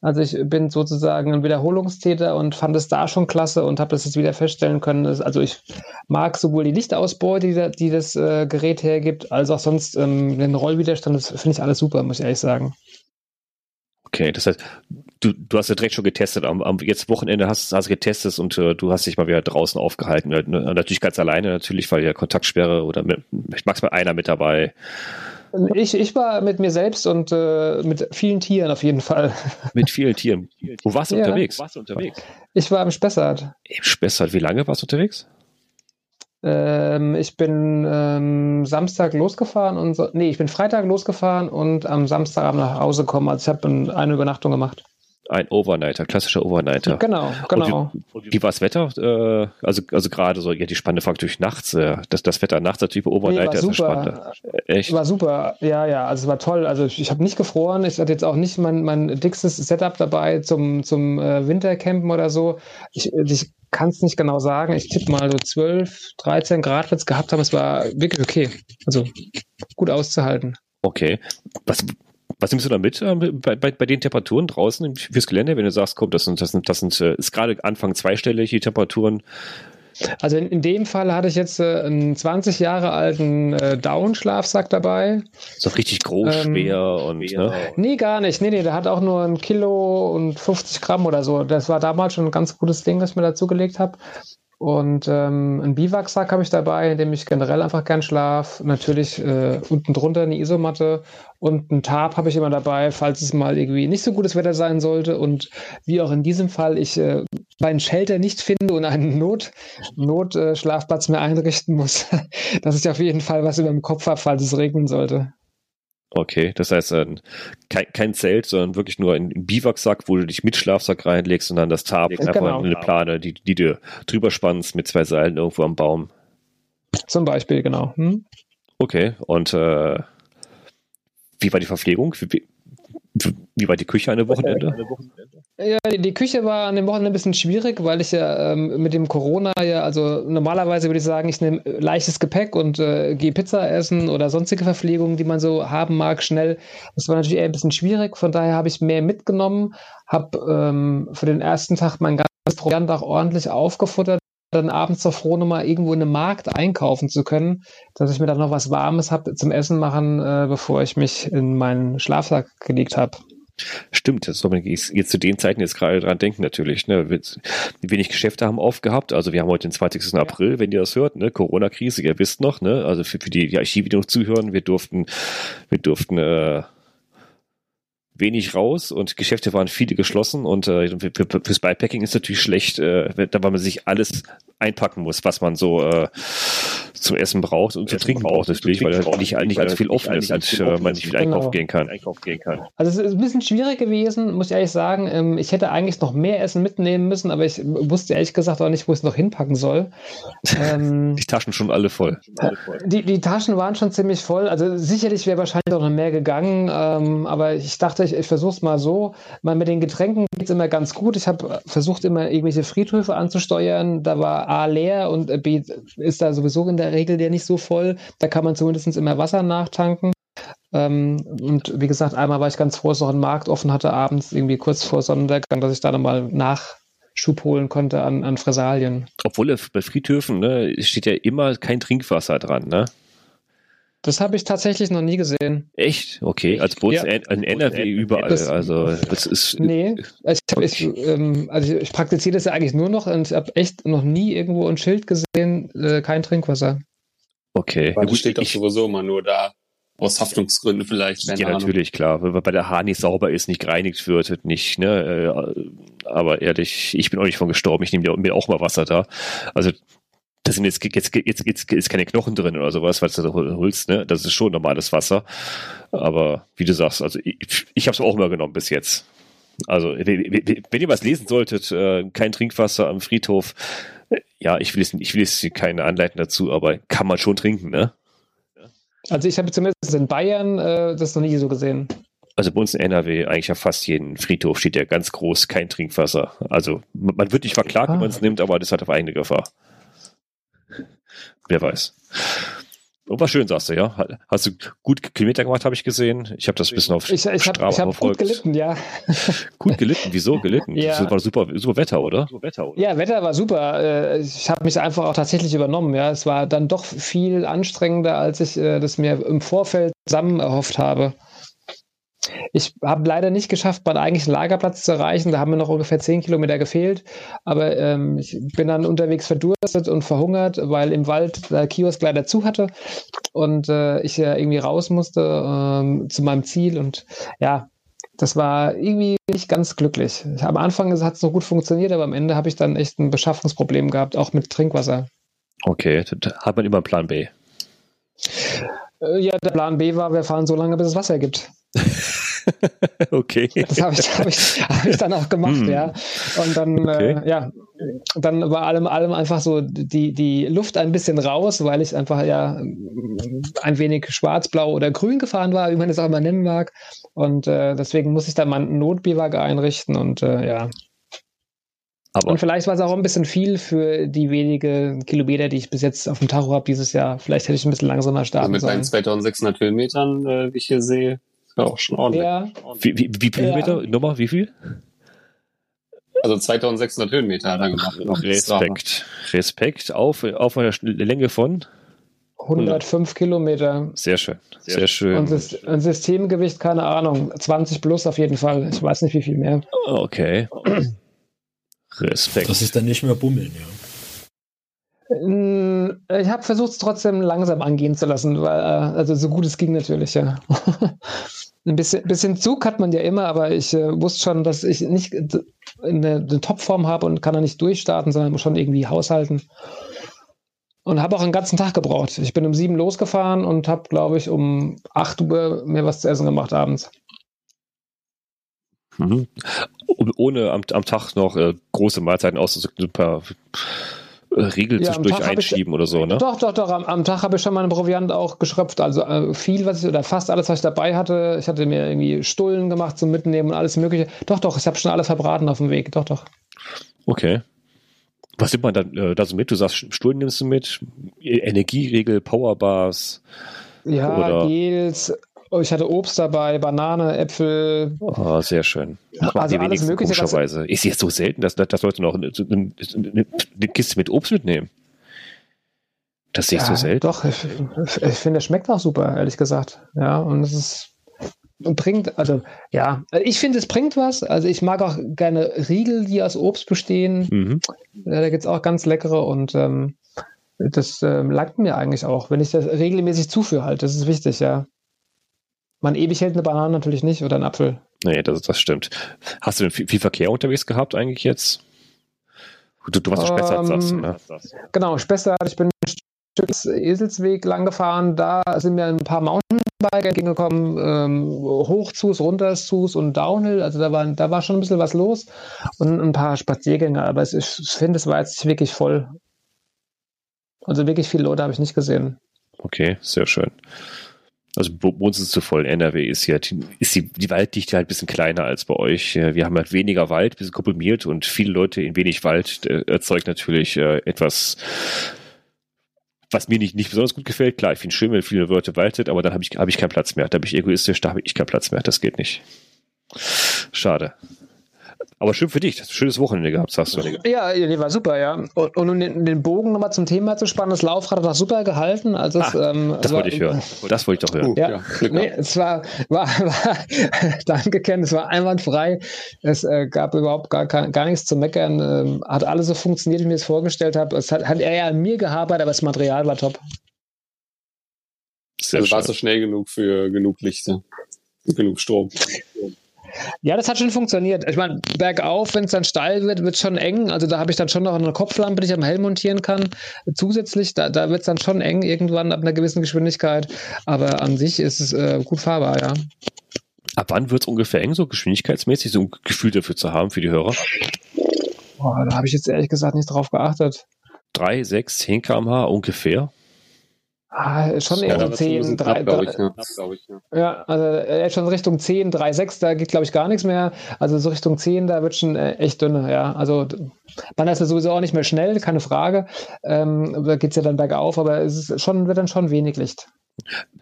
Also ich bin sozusagen ein Wiederholungstäter und fand es da schon klasse und habe das jetzt wieder feststellen können. also ich mag sowohl die Lichtausbeute, die, die das äh, Gerät hergibt, als auch sonst ähm, den Rollwiderstand. Das finde ich alles super, muss ich ehrlich sagen. Okay, das heißt, du, du hast ja direkt schon getestet. Am, am jetzt Wochenende hast du getestet und äh, du hast dich mal wieder draußen aufgehalten. Ne? Natürlich ganz alleine, natürlich, weil ja Kontaktsperre oder mit, ich mag's mal einer mit dabei. Ich, ich war mit mir selbst und äh, mit vielen Tieren auf jeden Fall. Mit vielen Tieren. Wo warst du ja. unterwegs? Warst du unterwegs? Ich war im Spessart. Im Spessart. Wie lange warst du unterwegs? Ähm, ich bin ähm, Samstag losgefahren und so, nee, ich bin Freitag losgefahren und am Samstagabend nach Hause gekommen. Also ich habe eine Übernachtung gemacht. Ein Overnighter, klassischer Overnighter. Genau, genau. Und wie, wie war das Wetter? Äh, also, also gerade so, ja, die spannende Frage durch nachts. Äh, das, das Wetter nachts natürlich bei Overnighter nee, ist spannender. Echt? War super, ja, ja. Also es war toll. Also ich, ich habe nicht gefroren. Ich hatte jetzt auch nicht mein, mein dickstes Setup dabei zum, zum äh, Wintercampen oder so. Ich, ich kann es nicht genau sagen. Ich tippe mal so 12, 13 Grad wird es gehabt haben. Es war wirklich okay. Also gut auszuhalten. Okay. Was, was nimmst du da mit äh, bei, bei, bei den Temperaturen draußen fürs Gelände, wenn du sagst, komm, das sind, das sind, das sind, äh, ist gerade Anfang zweistellig, die Temperaturen. Also in, in, dem Fall hatte ich jetzt äh, einen 20 Jahre alten äh, Down-Schlafsack dabei. So richtig groß, ähm, schwer und. Ne? Nee, gar nicht. Nee, nee, der hat auch nur ein Kilo und 50 Gramm oder so. Das war damals schon ein ganz gutes Ding, das ich mir dazugelegt habe. Und ähm, einen Biwaksack habe ich dabei, in dem ich generell einfach gern schlaf. Natürlich äh, unten drunter eine Isomatte und ein Tarp habe ich immer dabei, falls es mal irgendwie nicht so gutes Wetter sein sollte. Und wie auch in diesem Fall, ich äh, meinen Shelter nicht finde und einen Not, Notschlafplatz äh, mehr einrichten muss, dass ich auf jeden Fall was über dem Kopf habe, falls es regnen sollte. Okay, das heißt äh, kein, kein Zelt, sondern wirklich nur ein Biwaksack, wo du dich mit Schlafsack reinlegst und dann das Tarp ja, einfach genau. eine Plane, die, die du drüber spannst mit zwei Seilen irgendwo am Baum. Zum Beispiel, genau. Hm? Okay, und äh, wie war die Verpflegung? Wie, wie war die Küche an dem Wochenende? Ja, die, die, Küche war an dem Wochenende ein bisschen schwierig, weil ich ja ähm, mit dem Corona ja, also normalerweise würde ich sagen, ich nehme leichtes Gepäck und äh, gehe Pizza essen oder sonstige Verpflegung, die man so haben mag, schnell. Das war natürlich eher ein bisschen schwierig, von daher habe ich mehr mitgenommen, habe ähm, für den ersten Tag mein ganzes Proviant auch ordentlich aufgefuttert, dann abends doch froh, nochmal irgendwo in einem Markt einkaufen zu können, dass ich mir dann noch was Warmes habe zum Essen machen, äh, bevor ich mich in meinen Schlafsack gelegt habe. Stimmt, das soll man jetzt zu den Zeiten jetzt gerade dran denken natürlich. Ne? Wenig Geschäfte haben aufgehabt. Also wir haben heute den 20. Ja. April, wenn ihr das hört, ne? Corona-Krise, ihr wisst noch, ne? Also für, für die, die Archive, die noch zuhören, wir durften, wir durften äh, wenig raus und Geschäfte waren viele geschlossen und äh, fürs Bikepacking ist natürlich schlecht, äh, da weil man sich alles einpacken muss, was man so äh, zum Essen braucht und zu trinken braucht natürlich, weil nicht, nicht allzu viel offen ist und äh, man nicht viel genau. einkaufen gehen kann. Also es ist ein bisschen schwierig gewesen, muss ich ehrlich sagen. Ähm, ich hätte eigentlich noch mehr Essen mitnehmen müssen, aber ich wusste ehrlich gesagt auch nicht, wo ich es noch hinpacken soll. Ähm, die Taschen schon alle voll. Die, die Taschen waren schon ziemlich voll. Also sicherlich wäre wahrscheinlich auch noch mehr gegangen, ähm, aber ich dachte, ich, ich versuche es mal so. Mal mit den Getränken geht es immer ganz gut. Ich habe versucht, immer irgendwelche Friedhöfe anzusteuern. Da war A leer und B ist da sowieso in der Regel der nicht so voll. Da kann man zumindest immer Wasser nachtanken. Ähm, und wie gesagt, einmal war ich ganz froh, dass noch ein Markt offen hatte, abends irgendwie kurz vor Sonnenuntergang, dass ich da nochmal Nachschub holen konnte an, an Fressalien. Obwohl bei Friedhöfen ne, steht ja immer kein Trinkwasser dran, ne? Das habe ich tatsächlich noch nie gesehen. Echt? Okay, als Boots ja. in NRW überall. Das, also das ist. Nee, ich, hab, ich, ähm, also ich, ich praktiziere das ja eigentlich nur noch und ich habe echt noch nie irgendwo ein Schild gesehen, äh, kein Trinkwasser. Okay. Weil ja, gut, steht doch sowieso immer nur da. Aus Haftungsgründen vielleicht. Ja, natürlich, klar. Weil bei der Haar nicht sauber ist, nicht gereinigt wird, nicht, ne? Äh, aber ehrlich, ich bin auch nicht von gestorben. Ich nehme mir auch mal Wasser da. Also da sind jetzt, jetzt, jetzt, jetzt, jetzt keine Knochen drin oder sowas, was du da holst, ne? Das ist schon normales Wasser. Aber wie du sagst, also ich, ich habe es auch immer genommen bis jetzt. Also, wenn ihr was lesen solltet, äh, kein Trinkwasser am Friedhof, ja, ich will jetzt, ich will jetzt keine Anleitung dazu, aber kann man schon trinken, ne? Also ich habe zumindest in Bayern äh, das noch nie so gesehen. Also bei uns in NRW, eigentlich auf fast jeden Friedhof steht ja ganz groß kein Trinkwasser. Also man wird nicht verklagt, ah. wenn man es nimmt, aber das hat auf eigene Gefahr. Wer weiß. Und war schön, sagst du, ja? Hast du gut Kilometer gemacht, habe ich gesehen. Ich habe das ein bisschen auf ich, ich hab, ich hab gut gelitten, ja. Gut gelitten? Wieso gelitten? Ja. Das war super, super Wetter, oder? Ja, Wetter war super. Äh, ich habe mich einfach auch tatsächlich übernommen. Ja, Es war dann doch viel anstrengender, als ich äh, das mir im Vorfeld zusammen erhofft habe. Ich habe leider nicht geschafft, meinen eigentlichen Lagerplatz zu erreichen. Da haben mir noch ungefähr zehn Kilometer gefehlt. Aber ähm, ich bin dann unterwegs verdurstet und verhungert, weil im Wald der Kiosk leider zu hatte und äh, ich ja irgendwie raus musste ähm, zu meinem Ziel. Und ja, das war irgendwie nicht ganz glücklich. Am Anfang hat es noch gut funktioniert, aber am Ende habe ich dann echt ein Beschaffungsproblem gehabt, auch mit Trinkwasser. Okay, hat man immer einen Plan B. Äh, ja, der Plan B war, wir fahren so lange, bis es Wasser gibt. okay. Das habe ich, hab ich, hab ich dann auch gemacht, hm. ja. Und dann, okay. äh, ja, dann war allem, allem einfach so die, die Luft ein bisschen raus, weil ich einfach ja ein wenig schwarz, blau oder grün gefahren war, wie man es auch immer nennen mag. Und äh, deswegen muss ich dann mal einen Notbiwak einrichten und äh, ja. Aber und vielleicht war es auch ein bisschen viel für die wenige Kilometer, die ich bis jetzt auf dem Tacho habe dieses Jahr. Vielleicht hätte ich ein bisschen langsamer starten also mit sollen. Mit 2600 Kilometern, äh, wie ich hier sehe, ja auch schon ordentlich. Ja. Wie, wie, wie viele ja. Meter? Nummer? Wie viel? Also 2600 Höhenmeter hat er gemacht. Respekt. Respekt auf, auf einer Länge von 105 Kilometer. Sehr schön. Sehr, Sehr schön. Und ein Systemgewicht, keine Ahnung, 20 plus auf jeden Fall. Ich weiß nicht, wie viel mehr. Okay. Respekt. Das ist dann nicht mehr Bummeln, ja. Ich habe versucht, es trotzdem langsam angehen zu lassen, weil, äh, also so gut es ging natürlich, ja. Ein bisschen, bisschen Zug hat man ja immer, aber ich äh, wusste schon, dass ich nicht eine, eine Topform habe und kann da nicht durchstarten, sondern muss schon irgendwie haushalten. Und habe auch einen ganzen Tag gebraucht. Ich bin um sieben losgefahren und habe, glaube ich, um acht Uhr mir was zu essen gemacht abends. Mhm. Ohne am, am Tag noch äh, große Mahlzeiten auszudrücken, ein paar äh, Riegel ja, zwischendurch einschieben ich, oder so, ne? Doch, doch, doch. Am, am Tag habe ich schon meinen Proviant auch geschröpft. Also äh, viel, was ich, oder fast alles, was ich dabei hatte. Ich hatte mir irgendwie Stullen gemacht zum Mitnehmen und alles Mögliche. Doch, doch, ich habe schon alles verbraten auf dem Weg. Doch, doch. Okay. Was nimmt man da, äh, da so mit? Du sagst, Stullen nimmst du mit, Energieregel, Powerbars. Ja, oder? Gels, ich hatte Obst dabei, Banane, Äpfel. Oh, sehr schön. Das also alles Mögliche. Komischerweise. Ist jetzt so selten, dass, dass Leute noch eine, eine, eine Kiste mit Obst mitnehmen. Das sehe ich ja, so selten. Doch, ich, ich finde, es schmeckt auch super, ehrlich gesagt. Ja, und es ist bringt, also ja, ich finde, es bringt was. Also ich mag auch gerne Riegel, die aus Obst bestehen. Mhm. Da gibt es auch ganz leckere und ähm, das ähm, langt mir eigentlich auch, wenn ich das regelmäßig zuführe halt. Das ist wichtig, ja. Man ewig hält eine Banane natürlich nicht oder einen Apfel. Nee, das, das stimmt. Hast du denn viel, viel Verkehr unterwegs gehabt eigentlich jetzt? Du, du warst ähm, Spessart, sagst du, ne? Genau, Spessart. Ich bin ein Stück Eselsweg lang gefahren. Da sind mir ein paar Mountainbiker entgegengekommen. Ähm, Hochzus, Runterzus und Downhill. Also da war, da war schon ein bisschen was los. Und ein paar Spaziergänger. Aber es, ich finde, es war jetzt wirklich voll. Also wirklich viele Leute habe ich nicht gesehen. Okay, sehr schön. Also bei uns ist es zu voll. NRW ist ja, ist die, die Walddichte halt ein bisschen kleiner als bei euch. Wir haben halt weniger Wald, ein bisschen komprimiert und viele Leute in wenig Wald äh, erzeugt natürlich äh, etwas, was mir nicht, nicht besonders gut gefällt. Klar, ich finde es schön, wenn viele Leute waldet, aber dann habe ich, hab ich keinen Platz mehr. Da bin ich egoistisch, da habe ich keinen Platz mehr. Das geht nicht. Schade. Aber schön für dich, schönes Wochenende gehabt, sagst du. Ja, nee, war super, ja. Und, und um den, den Bogen nochmal zum Thema zu spannen, das Laufrad hat auch super gehalten. Also ah, es, ähm, das wollte ich hören. Das wollte ich doch hören. Ja, ja nee, es war, war, war danke Ken, es war einwandfrei. Es äh, gab überhaupt gar, gar nichts zu meckern. Ähm, hat alles so funktioniert, wie ich mir das vorgestellt habe. Es hat, hat er ja an mir gehabert, aber das Material war top. Sehr also war es so schnell genug für genug Lichter, genug Strom. Ja, das hat schon funktioniert. Ich meine, bergauf, wenn es dann steil wird, wird es schon eng. Also da habe ich dann schon noch eine Kopflampe, die ich am Helm montieren kann. Zusätzlich, da, da wird es dann schon eng irgendwann ab einer gewissen Geschwindigkeit. Aber an sich ist es äh, gut fahrbar, ja. Ab wann wird es ungefähr eng, so geschwindigkeitsmäßig, so ein Gefühl dafür zu haben für die Hörer? Boah, da habe ich jetzt ehrlich gesagt nicht drauf geachtet. 3, 6, 10 km/h ungefähr? Ah, schon eher so 10, 3, 3, ich, ne? ja. ja, also äh, schon Richtung 10, 3, 6, da geht glaube ich gar nichts mehr. Also so Richtung 10, da wird schon äh, echt dünne, ja. Also man ist ja sowieso auch nicht mehr schnell, keine Frage. Ähm, da geht es ja dann bergauf, aber es ist schon, wird dann schon wenig Licht.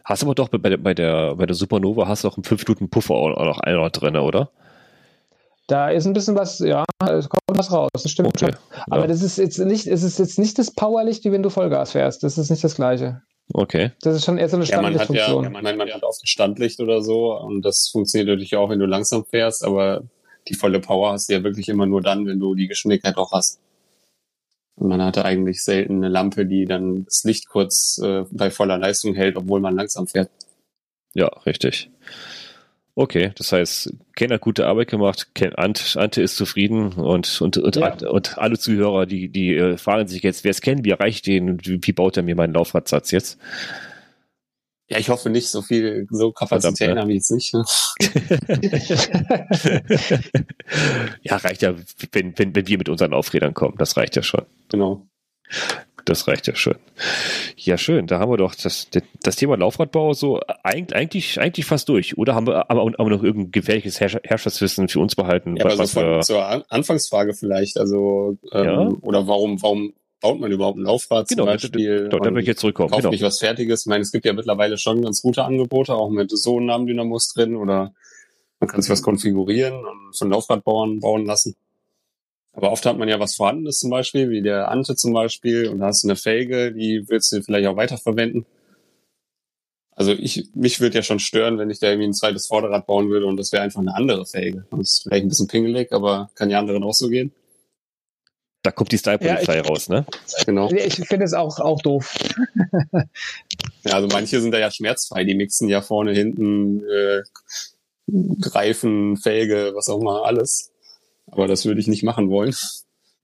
Hast du aber doch bei der, bei der, bei der Supernova hast du auch einen 5 Minuten Puffer auch noch einer drin, oder? Da ist ein bisschen was, ja, es kommt was raus, das stimmt okay. schon. Aber ja. das ist jetzt nicht, es ist jetzt nicht das Powerlicht, wie wenn du Vollgas fährst. Das ist nicht das Gleiche. Okay. Das ist schon eher so eine Standlichtfunktion. Ja, man hat ja, man, man hat auch ein Standlicht oder so und das funktioniert natürlich auch, wenn du langsam fährst, aber die volle Power hast du ja wirklich immer nur dann, wenn du die Geschwindigkeit auch hast. Und man hatte eigentlich selten eine Lampe, die dann das Licht kurz äh, bei voller Leistung hält, obwohl man langsam fährt. Ja, richtig. Okay, das heißt, Ken hat gute Arbeit gemacht, Ken, Ant, Ante ist zufrieden und, und, und, ja. und alle Zuhörer, die, die äh, fragen sich jetzt, wer es kennt, wie erreiche ich den, wie, wie baut er mir meinen Laufradsatz jetzt? Ja, ich hoffe nicht, so viel, so Kapazitäten habe ich jetzt nicht. Ne? ja, reicht ja, wenn, wenn, wenn wir mit unseren Laufrädern kommen, das reicht ja schon. Genau. Das reicht ja schön. Ja, schön. Da haben wir doch das, das Thema Laufradbau so eigentlich, eigentlich fast durch. Oder haben wir aber, aber noch irgendein gefährliches Herrschaftswissen für uns behalten? Ja, was, also von, zur Anfangsfrage vielleicht. Also, ähm, ja? oder warum, warum baut man überhaupt ein Laufrad genau, zum Beispiel? Da, da, will ich jetzt zurückkommen. Kauft genau. nicht was Fertiges. Ich meine, es gibt ja mittlerweile schon ganz gute Angebote, auch mit so Namendynamos drin oder man kann sich was konfigurieren und von Laufradbauern bauen lassen. Aber oft hat man ja was Vorhandenes zum Beispiel, wie der Ante zum Beispiel, und da hast du eine Felge, die willst du vielleicht auch weiterverwenden. Also ich, mich würde ja schon stören, wenn ich da irgendwie ein zweites Vorderrad bauen würde und das wäre einfach eine andere Felge. Das ist vielleicht ein bisschen pingelig, aber kann ja anderen auch so gehen. Da kommt die Style-Polizei Ja, raus, ne? Genau. Ich finde es auch, auch doof. Ja, also manche sind da ja schmerzfrei, die mixen ja vorne, hinten, äh, Reifen, Felge, was auch immer, alles. Aber das würde ich nicht machen wollen.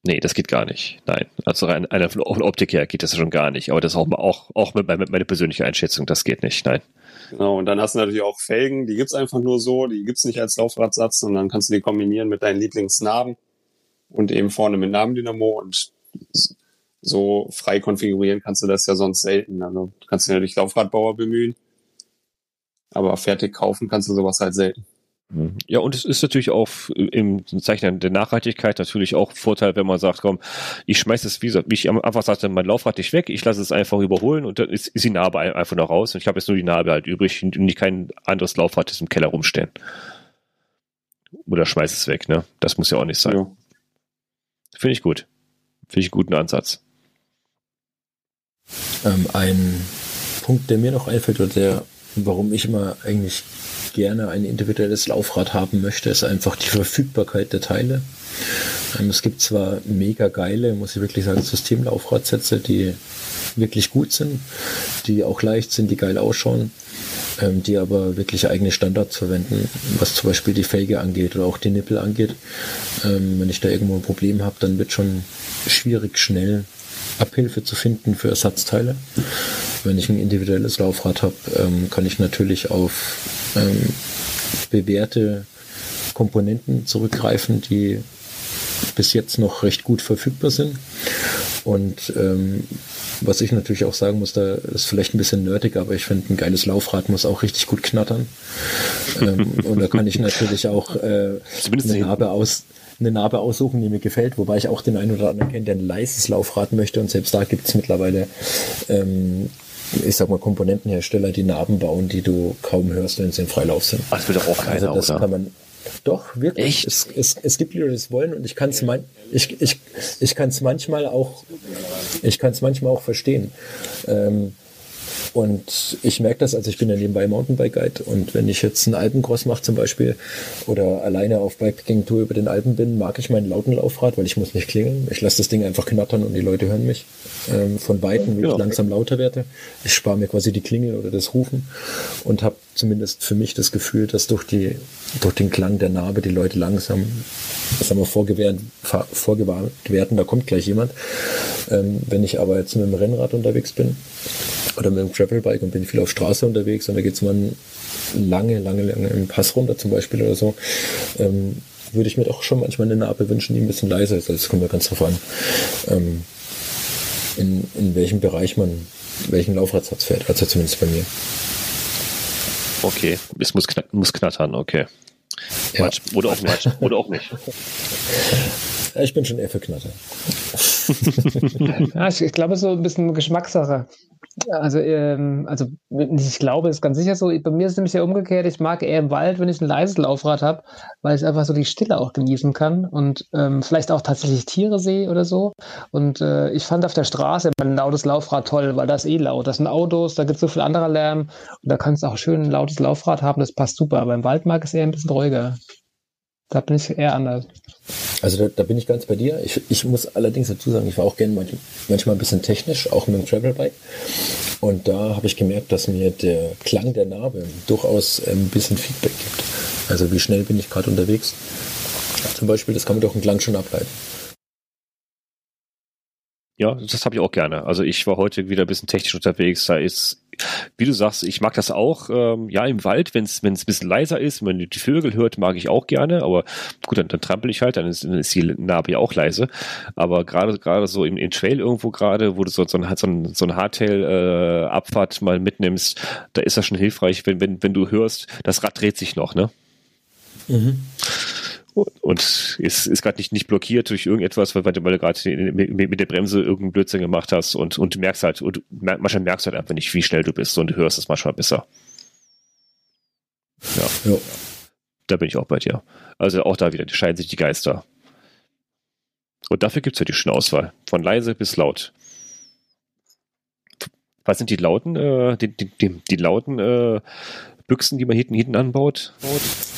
Nee, das geht gar nicht. Nein. Also rein einer von der Optik her geht das schon gar nicht. Aber das ist auch, auch, auch mit, mit meiner persönlichen Einschätzung, das geht nicht. Nein. Genau, und dann hast du natürlich auch Felgen, die gibt's einfach nur so, die gibt's nicht als Laufradsatz und dann kannst du die kombinieren mit deinen Lieblingsnarben und eben vorne mit Nabendynamo und so frei konfigurieren kannst du das ja sonst selten. Also du kannst dich natürlich Laufradbauer bemühen, aber fertig kaufen kannst du sowas halt selten. Mhm. Ja, und es ist natürlich auch im Zeichen der Nachhaltigkeit natürlich auch Vorteil, wenn man sagt, komm, ich schmeiß es, wie, gesagt, wie ich am Anfang sagte, mein Laufrad nicht weg, ich lasse es einfach überholen und dann ist, ist die Narbe ein- einfach noch raus und ich habe jetzt nur die Narbe halt übrig und nicht kein anderes Laufrad das im Keller rumstehen. Oder schmeiß es weg, ne? Das muss ja auch nicht sein. Ja. Finde ich gut. Finde ich einen guten Ansatz. Ähm, ein Punkt, der mir noch einfällt, oder der, warum ich immer eigentlich gerne ein individuelles Laufrad haben möchte, ist einfach die Verfügbarkeit der Teile. Ähm, es gibt zwar mega geile, muss ich wirklich sagen, Systemlaufradsätze, die wirklich gut sind, die auch leicht sind, die geil ausschauen, ähm, die aber wirklich eigene Standards verwenden, was zum Beispiel die Felge angeht oder auch die Nippel angeht. Ähm, wenn ich da irgendwo ein Problem habe, dann wird schon schwierig, schnell Abhilfe zu finden für Ersatzteile. Wenn ich ein individuelles Laufrad habe, ähm, kann ich natürlich auf ähm, bewährte Komponenten zurückgreifen, die bis jetzt noch recht gut verfügbar sind. Und ähm, was ich natürlich auch sagen muss, da ist vielleicht ein bisschen nerdig, aber ich finde, ein geiles Laufrad muss auch richtig gut knattern. ähm, und da kann ich natürlich auch äh, eine. Narbe aus eine Narbe aussuchen, die mir gefällt, wobei ich auch den einen oder anderen kenne, der ein leises Laufrad möchte und selbst da gibt es mittlerweile, ähm, ich sag mal, Komponentenhersteller, die Narben bauen, die du kaum hörst, wenn sie in Freilauf sind. Das will doch auch keiner, Also das oder? kann man. Doch, wirklich. Echt? Es, es, es gibt Leute, die das wollen und ich kann es man, ich, ich, ich manchmal auch, ich kann es manchmal auch verstehen. Ähm, und ich merke das, also ich bin ja nebenbei Mountainbike Guide und wenn ich jetzt einen Alpencross mache zum Beispiel oder alleine auf Bikepacking Tour über den Alpen bin, mag ich meinen lauten Laufrad, weil ich muss nicht klingeln. Ich lasse das Ding einfach knattern und die Leute hören mich. Ähm, von Weitem, wie ich Ja. langsam lauter werde. Ich spare mir quasi die Klingel oder das Rufen und habe zumindest für mich das Gefühl, dass durch, die, durch den Klang der Narbe die Leute langsam sagen wir, vorgewarnt, vorgewarnt werden, da kommt gleich jemand. Ähm, wenn ich aber jetzt mit dem Rennrad unterwegs bin oder mit dem Gravelbike und bin viel auf Straße unterwegs und da geht es mal lange, lange, lange im Pass runter zum Beispiel oder so, ähm, würde ich mir doch schon manchmal eine Narbe wünschen, die ein bisschen leiser ist. Also es kommt ja ganz drauf an, ähm, in, in welchem Bereich man welchen Laufradsatz fährt, also zumindest bei mir. Okay. Es muss, kna muss knattern, okay. Ja. Oder auch nicht. Oder auch nicht. Ja, ich bin schon eher für Knatter. Ja, ich, ich glaube, so ein bisschen Geschmackssache. Also, ähm, also ich glaube, ist ganz sicher so. Bei mir ist es nämlich ja umgekehrt. Ich mag eher im Wald, wenn ich ein leises Laufrad habe, weil ich einfach so die Stille auch genießen kann und ähm, vielleicht auch tatsächlich Tiere sehe oder so. Und äh, ich fand auf der Straße immer ein lautes Laufrad toll, weil das ist eh laut. Das sind Autos, da gibt es so viel anderer Lärm und da kannst du auch schön ein lautes Laufrad haben, das passt super. Aber im Wald mag ich es eher ein bisschen ruhiger. Da bin ich eher anders. Also da, da bin ich ganz bei dir. Ich, ich muss allerdings dazu sagen, ich war auch gerne manch, manchmal ein bisschen technisch, auch mit dem Travelbike. Und da habe ich gemerkt, dass mir der Klang der Narbe durchaus ein bisschen Feedback gibt. Also wie schnell bin ich gerade unterwegs. Zum Beispiel, das kann man durch den Klang schon ableiten. Ja, das habe ich auch gerne. Also ich war heute wieder ein bisschen technisch unterwegs. Da ist, wie du sagst, ich mag das auch. Ähm, ja, im Wald, wenn es ein bisschen leiser ist, wenn man die Vögel hört, mag ich auch gerne. Aber gut, dann, dann trampel ich halt, dann ist, dann ist die Narbe ja auch leise. Aber gerade gerade so im, im Trail irgendwo gerade, wo du so, so ein, so ein, so ein Hardtail-Abfahrt mal mitnimmst, da ist das schon hilfreich, wenn, wenn, wenn du hörst, das Rad dreht sich noch, ne? Und ist, ist gerade nicht, nicht blockiert durch irgendetwas, weil, weil du gerade mit, mit der Bremse irgendeinen Blödsinn gemacht hast und, und du merkst halt, und manchmal merkst du halt einfach nicht, wie schnell du bist und du hörst es manchmal besser. Ja, Ja. da bin ich auch bei dir. Also auch da wieder, scheiden sich die Geister. Und dafür gibt es ja die schöne Auswahl. Von leise bis laut. Was sind die lauten, äh, die, die, die, die lauten äh, Büchsen, die man hinten, hinten anbaut?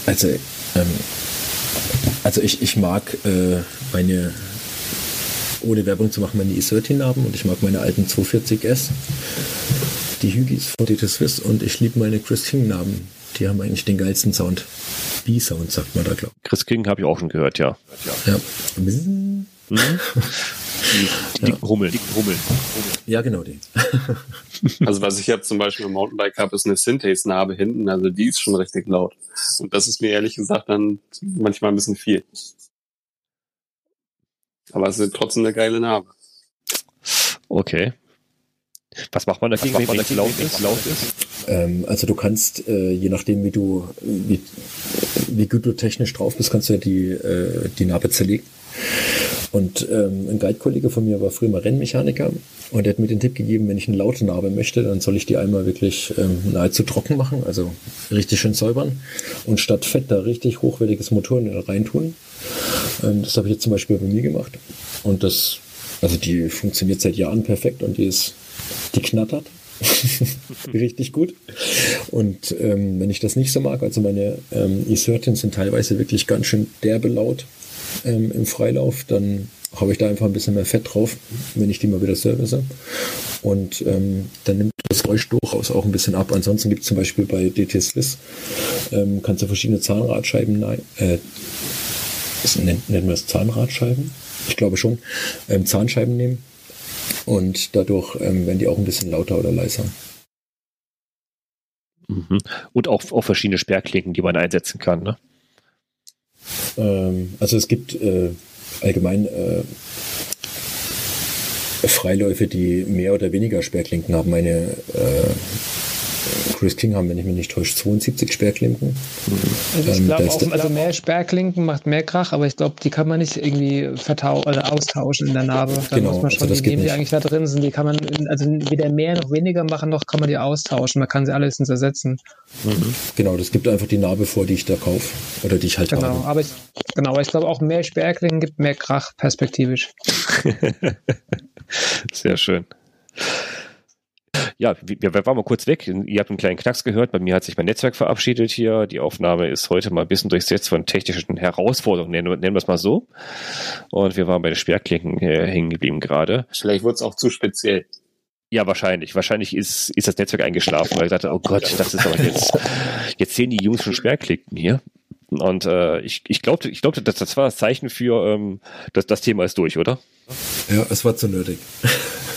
Also, ähm, also ich, ich mag äh, meine ohne Werbung zu machen, meine E13-Narben und ich mag meine alten 240S, die Hügis von DT Swiss und ich liebe meine Chris King-Narben. Die haben eigentlich den geilsten Sound. B-Sound sagt man da, glaube ich. Chris King habe ich auch schon gehört, ja. Ja. Mhm. Die, die ja. Hummeln. Die Hummeln. Ja, genau die. also was ich jetzt zum Beispiel im Mountainbike habe, ist eine Synthes-Narbe hinten. Also die ist schon richtig laut. Und das ist mir ehrlich gesagt dann manchmal ein bisschen viel. Aber es ist trotzdem eine geile Narbe. Okay. Was macht man dagegen, wenn es laut ist? Laut ist? Ähm, also du kannst, äh, je nachdem wie du, wie, wie gut du technisch drauf bist, kannst du ja die, äh, die Narbe zerlegen. Und ähm, ein Guide-Kollege von mir war früher mal Rennmechaniker und der hat mir den Tipp gegeben, wenn ich eine laute Narbe möchte, dann soll ich die einmal wirklich ähm, nahezu trocken machen, also richtig schön säubern und statt Fett da richtig hochwertiges Motoren reintun. Ähm, das habe ich jetzt zum Beispiel bei mir gemacht und das, also die funktioniert seit Jahren perfekt und die ist, die knattert. richtig gut. Und ähm, wenn ich das nicht so mag, also meine ähm, E-Certins sind teilweise wirklich ganz schön derbe laut ähm, im Freilauf, dann habe ich da einfach ein bisschen mehr Fett drauf, wenn ich die mal wieder service. Und ähm, dann nimmt das Geräusch durchaus auch ein bisschen ab. Ansonsten gibt es zum Beispiel bei DT Swiss, ähm, kannst du verschiedene Zahnradscheiben, äh, nennt, nennen wir es Zahnradscheiben? Ich glaube schon, ähm, Zahnscheiben nehmen. Und dadurch ähm, werden die auch ein bisschen lauter oder leiser. Mhm. Und auch, auch verschiedene Sperrklinken, die man einsetzen kann, ne? Ähm, also es gibt äh, allgemein äh, Freiläufe, die mehr oder weniger Sperrklinken haben. Meine äh, Chris King haben, wenn ich mich nicht täusche, 72 Sperrklinken. Also ich ähm, glaube auch, also mehr Sperrklinken macht mehr Krach, aber ich glaube, die kann man nicht irgendwie vertau oder austauschen in der Narbe. Da genau, muss man schon also die nehmen, die eigentlich da drin sind, die kann man also weder mehr noch weniger machen, noch kann man die austauschen. Man kann sie alles ersetzen. Mhm. Genau, das gibt einfach die Narbe vor, die ich da kaufe oder die ich halt genau, habe. Aber ich, genau, aber ich glaube auch mehr Sperrklinken gibt mehr Krach perspektivisch. Sehr schön. Ja, wir, wir waren mal kurz weg. Ihr habt einen kleinen Knacks gehört. Bei mir hat sich mein Netzwerk verabschiedet hier. Die Aufnahme ist heute mal ein bisschen durchsetzt von technischen Herausforderungen, nennen, nennen wir es mal so. Und wir waren bei den Sperrklinken äh, hängen geblieben gerade. Vielleicht wurde es auch zu speziell. Ja, wahrscheinlich. Wahrscheinlich ist, ist das Netzwerk eingeschlafen, weil ich dachte, oh Gott, das ist aber jetzt, jetzt sehen die Jungs schon Sperrklinken hier. Und äh, ich, ich glaube, ich glaubte, das, das war das Zeichen für, ähm, dass das Thema ist durch, oder? Ja, es war zu nötig.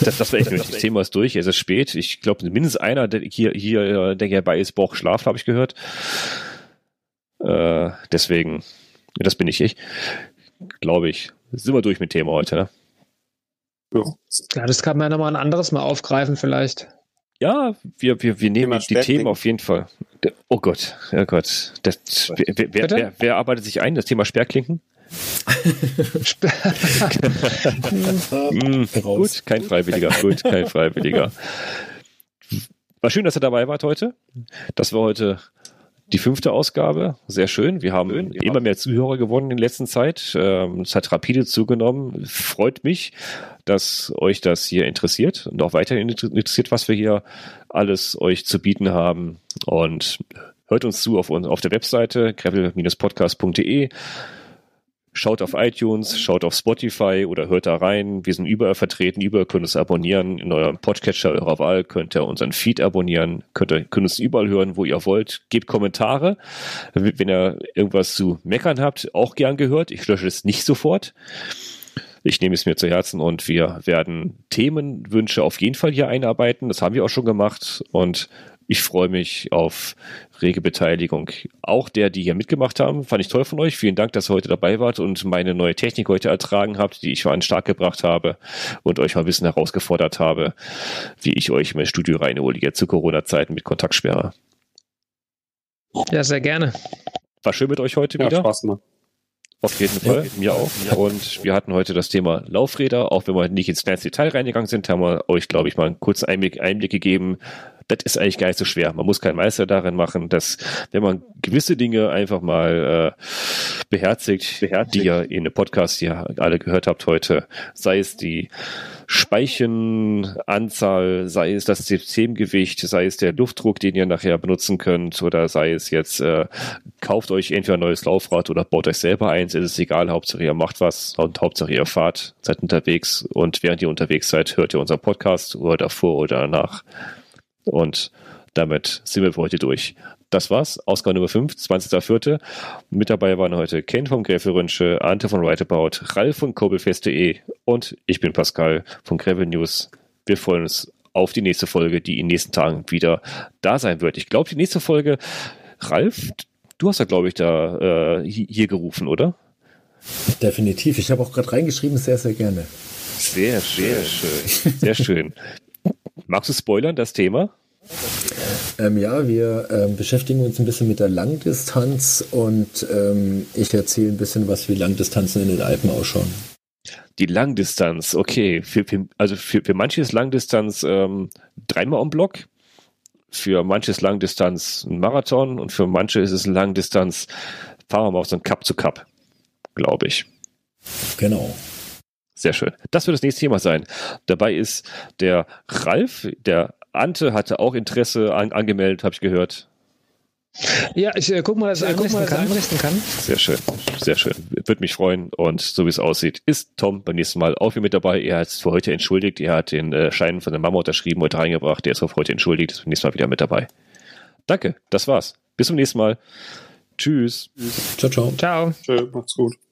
Das, das war echt nötig. Das Thema ist durch, es ist spät. Ich glaube, mindestens einer, der hier, hier, der hier bei ist, braucht Schlaf, habe ich gehört. Äh, deswegen, das bin ich ich. Glaube ich. Sind wir durch mit Thema heute, ne? Ja, das kann man ja nochmal ein anderes Mal aufgreifen, vielleicht. Ja, wir, wir, wir nehmen die Themen auf jeden Fall. Oh Gott, oh Gott. Das, wer, wer, wer, wer, arbeitet sich ein? Das Thema Sperrklinken? Mm, gut, kein Freiwilliger. Gut, kein Freiwilliger. War schön, dass ihr dabei wart heute. Das war heute die fünfte Ausgabe. Sehr schön. Wir haben schön, immer mehr Zuhörer gewonnen in letzter Zeit. Ähm, es hat rapide zugenommen. Freut mich, dass euch das hier interessiert und auch weiterhin interessiert, was wir hier alles euch zu bieten haben. Und hört uns zu auf, auf der Webseite gravel-podcast.de. Schaut auf iTunes, schaut auf Spotify oder hört da rein. Wir sind überall vertreten, überall könnt ihr uns abonnieren. In eurem Podcatcher eurer Wahl könnt ihr unseren Feed abonnieren, könnt ihr könnt uns überall hören, wo ihr wollt. Gebt Kommentare. Wenn ihr irgendwas zu meckern habt, auch gern gehört. Ich lösche es nicht sofort. Ich nehme es mir zu Herzen und wir werden Themenwünsche auf jeden Fall hier einarbeiten. Das haben wir auch schon gemacht und ich freue mich auf rege Beteiligung. Auch der, die hier mitgemacht haben, fand ich toll von euch. Vielen Dank, dass ihr heute dabei wart und meine neue Technik heute ertragen habt, die ich an den Start gebracht habe und euch mal ein bisschen herausgefordert habe, wie ich euch in mein Studio reinhole, jetzt zu Corona-Zeiten mit Kontaktsperre. Ja, sehr gerne. War schön mit euch heute ja, wieder. Spaß gemacht. Auf jeden Fall, mir auch. Und wir hatten heute das Thema Laufräder. Auch wenn wir nicht ins Detail reingegangen sind, haben wir euch, glaube ich, mal einen kurzen Einblick, Einblick gegeben, das ist eigentlich gar nicht so schwer. Man muss keinen Meister darin machen, dass wenn man gewisse Dinge einfach mal äh, beherzigt, beherzigt, die ihr in dem Podcast hier alle gehört habt heute, sei es die Speichenanzahl, sei es das Systemgewicht, sei es der Luftdruck, den ihr nachher benutzen könnt, oder sei es jetzt, äh, kauft euch entweder ein neues Laufrad oder baut euch selber eins, ist es egal, Hauptsache ihr macht was und Hauptsache ihr fahrt, seid unterwegs und während ihr unterwegs seid, hört ihr unseren Podcast oder davor oder danach. Und damit sind wir für heute durch. Das war's. Ausgabe Nummer 5, 20.04. Mit dabei waren heute Ken vom Gräfe Rönsche, Ante von Writeabout, Ralf von Kobelfest.de und ich bin Pascal von Gravel News. Wir freuen uns auf die nächste Folge, die in den nächsten Tagen wieder da sein wird. Ich glaube, die nächste Folge, Ralf, du hast ja, glaube ich, da äh, hier gerufen, oder? Definitiv. Ich habe auch gerade reingeschrieben, sehr, sehr gerne. Sehr, sehr schön. Sehr schön. Magst du spoilern, das Thema? Ähm, ja, wir ähm, beschäftigen uns ein bisschen mit der Langdistanz und ähm, ich erzähle ein bisschen, was wie Langdistanzen in den Alpen ausschauen. Die Langdistanz, okay. Für, für, also für, für manche ist Langdistanz ähm, dreimal am Block, für manche ist Langdistanz ein Marathon und für manche ist es Langdistanz, fahren wir mal auf so ein Cup zu Cup, glaube ich. Genau. Sehr schön. Das wird das nächste Thema sein. Dabei ist der Ralf, der Ante hatte auch Interesse an, angemeldet, habe ich gehört. Ja, ich äh, guck mal, dass ich äh, guck mal, kann. einrichten kann. Sehr schön, sehr schön. Würde mich freuen. Und so wie es aussieht, ist Tom beim nächsten Mal auch wieder mit dabei. Er hat es für heute entschuldigt. Er hat den äh, Schein von der Mama unterschrieben, heute reingebracht. Der ist auf heute entschuldigt. Ist beim nächsten Mal wieder mit dabei. Danke, das war's. Bis zum nächsten Mal. Tschüss. Ciao, ciao. Ciao. Tschö, macht's gut.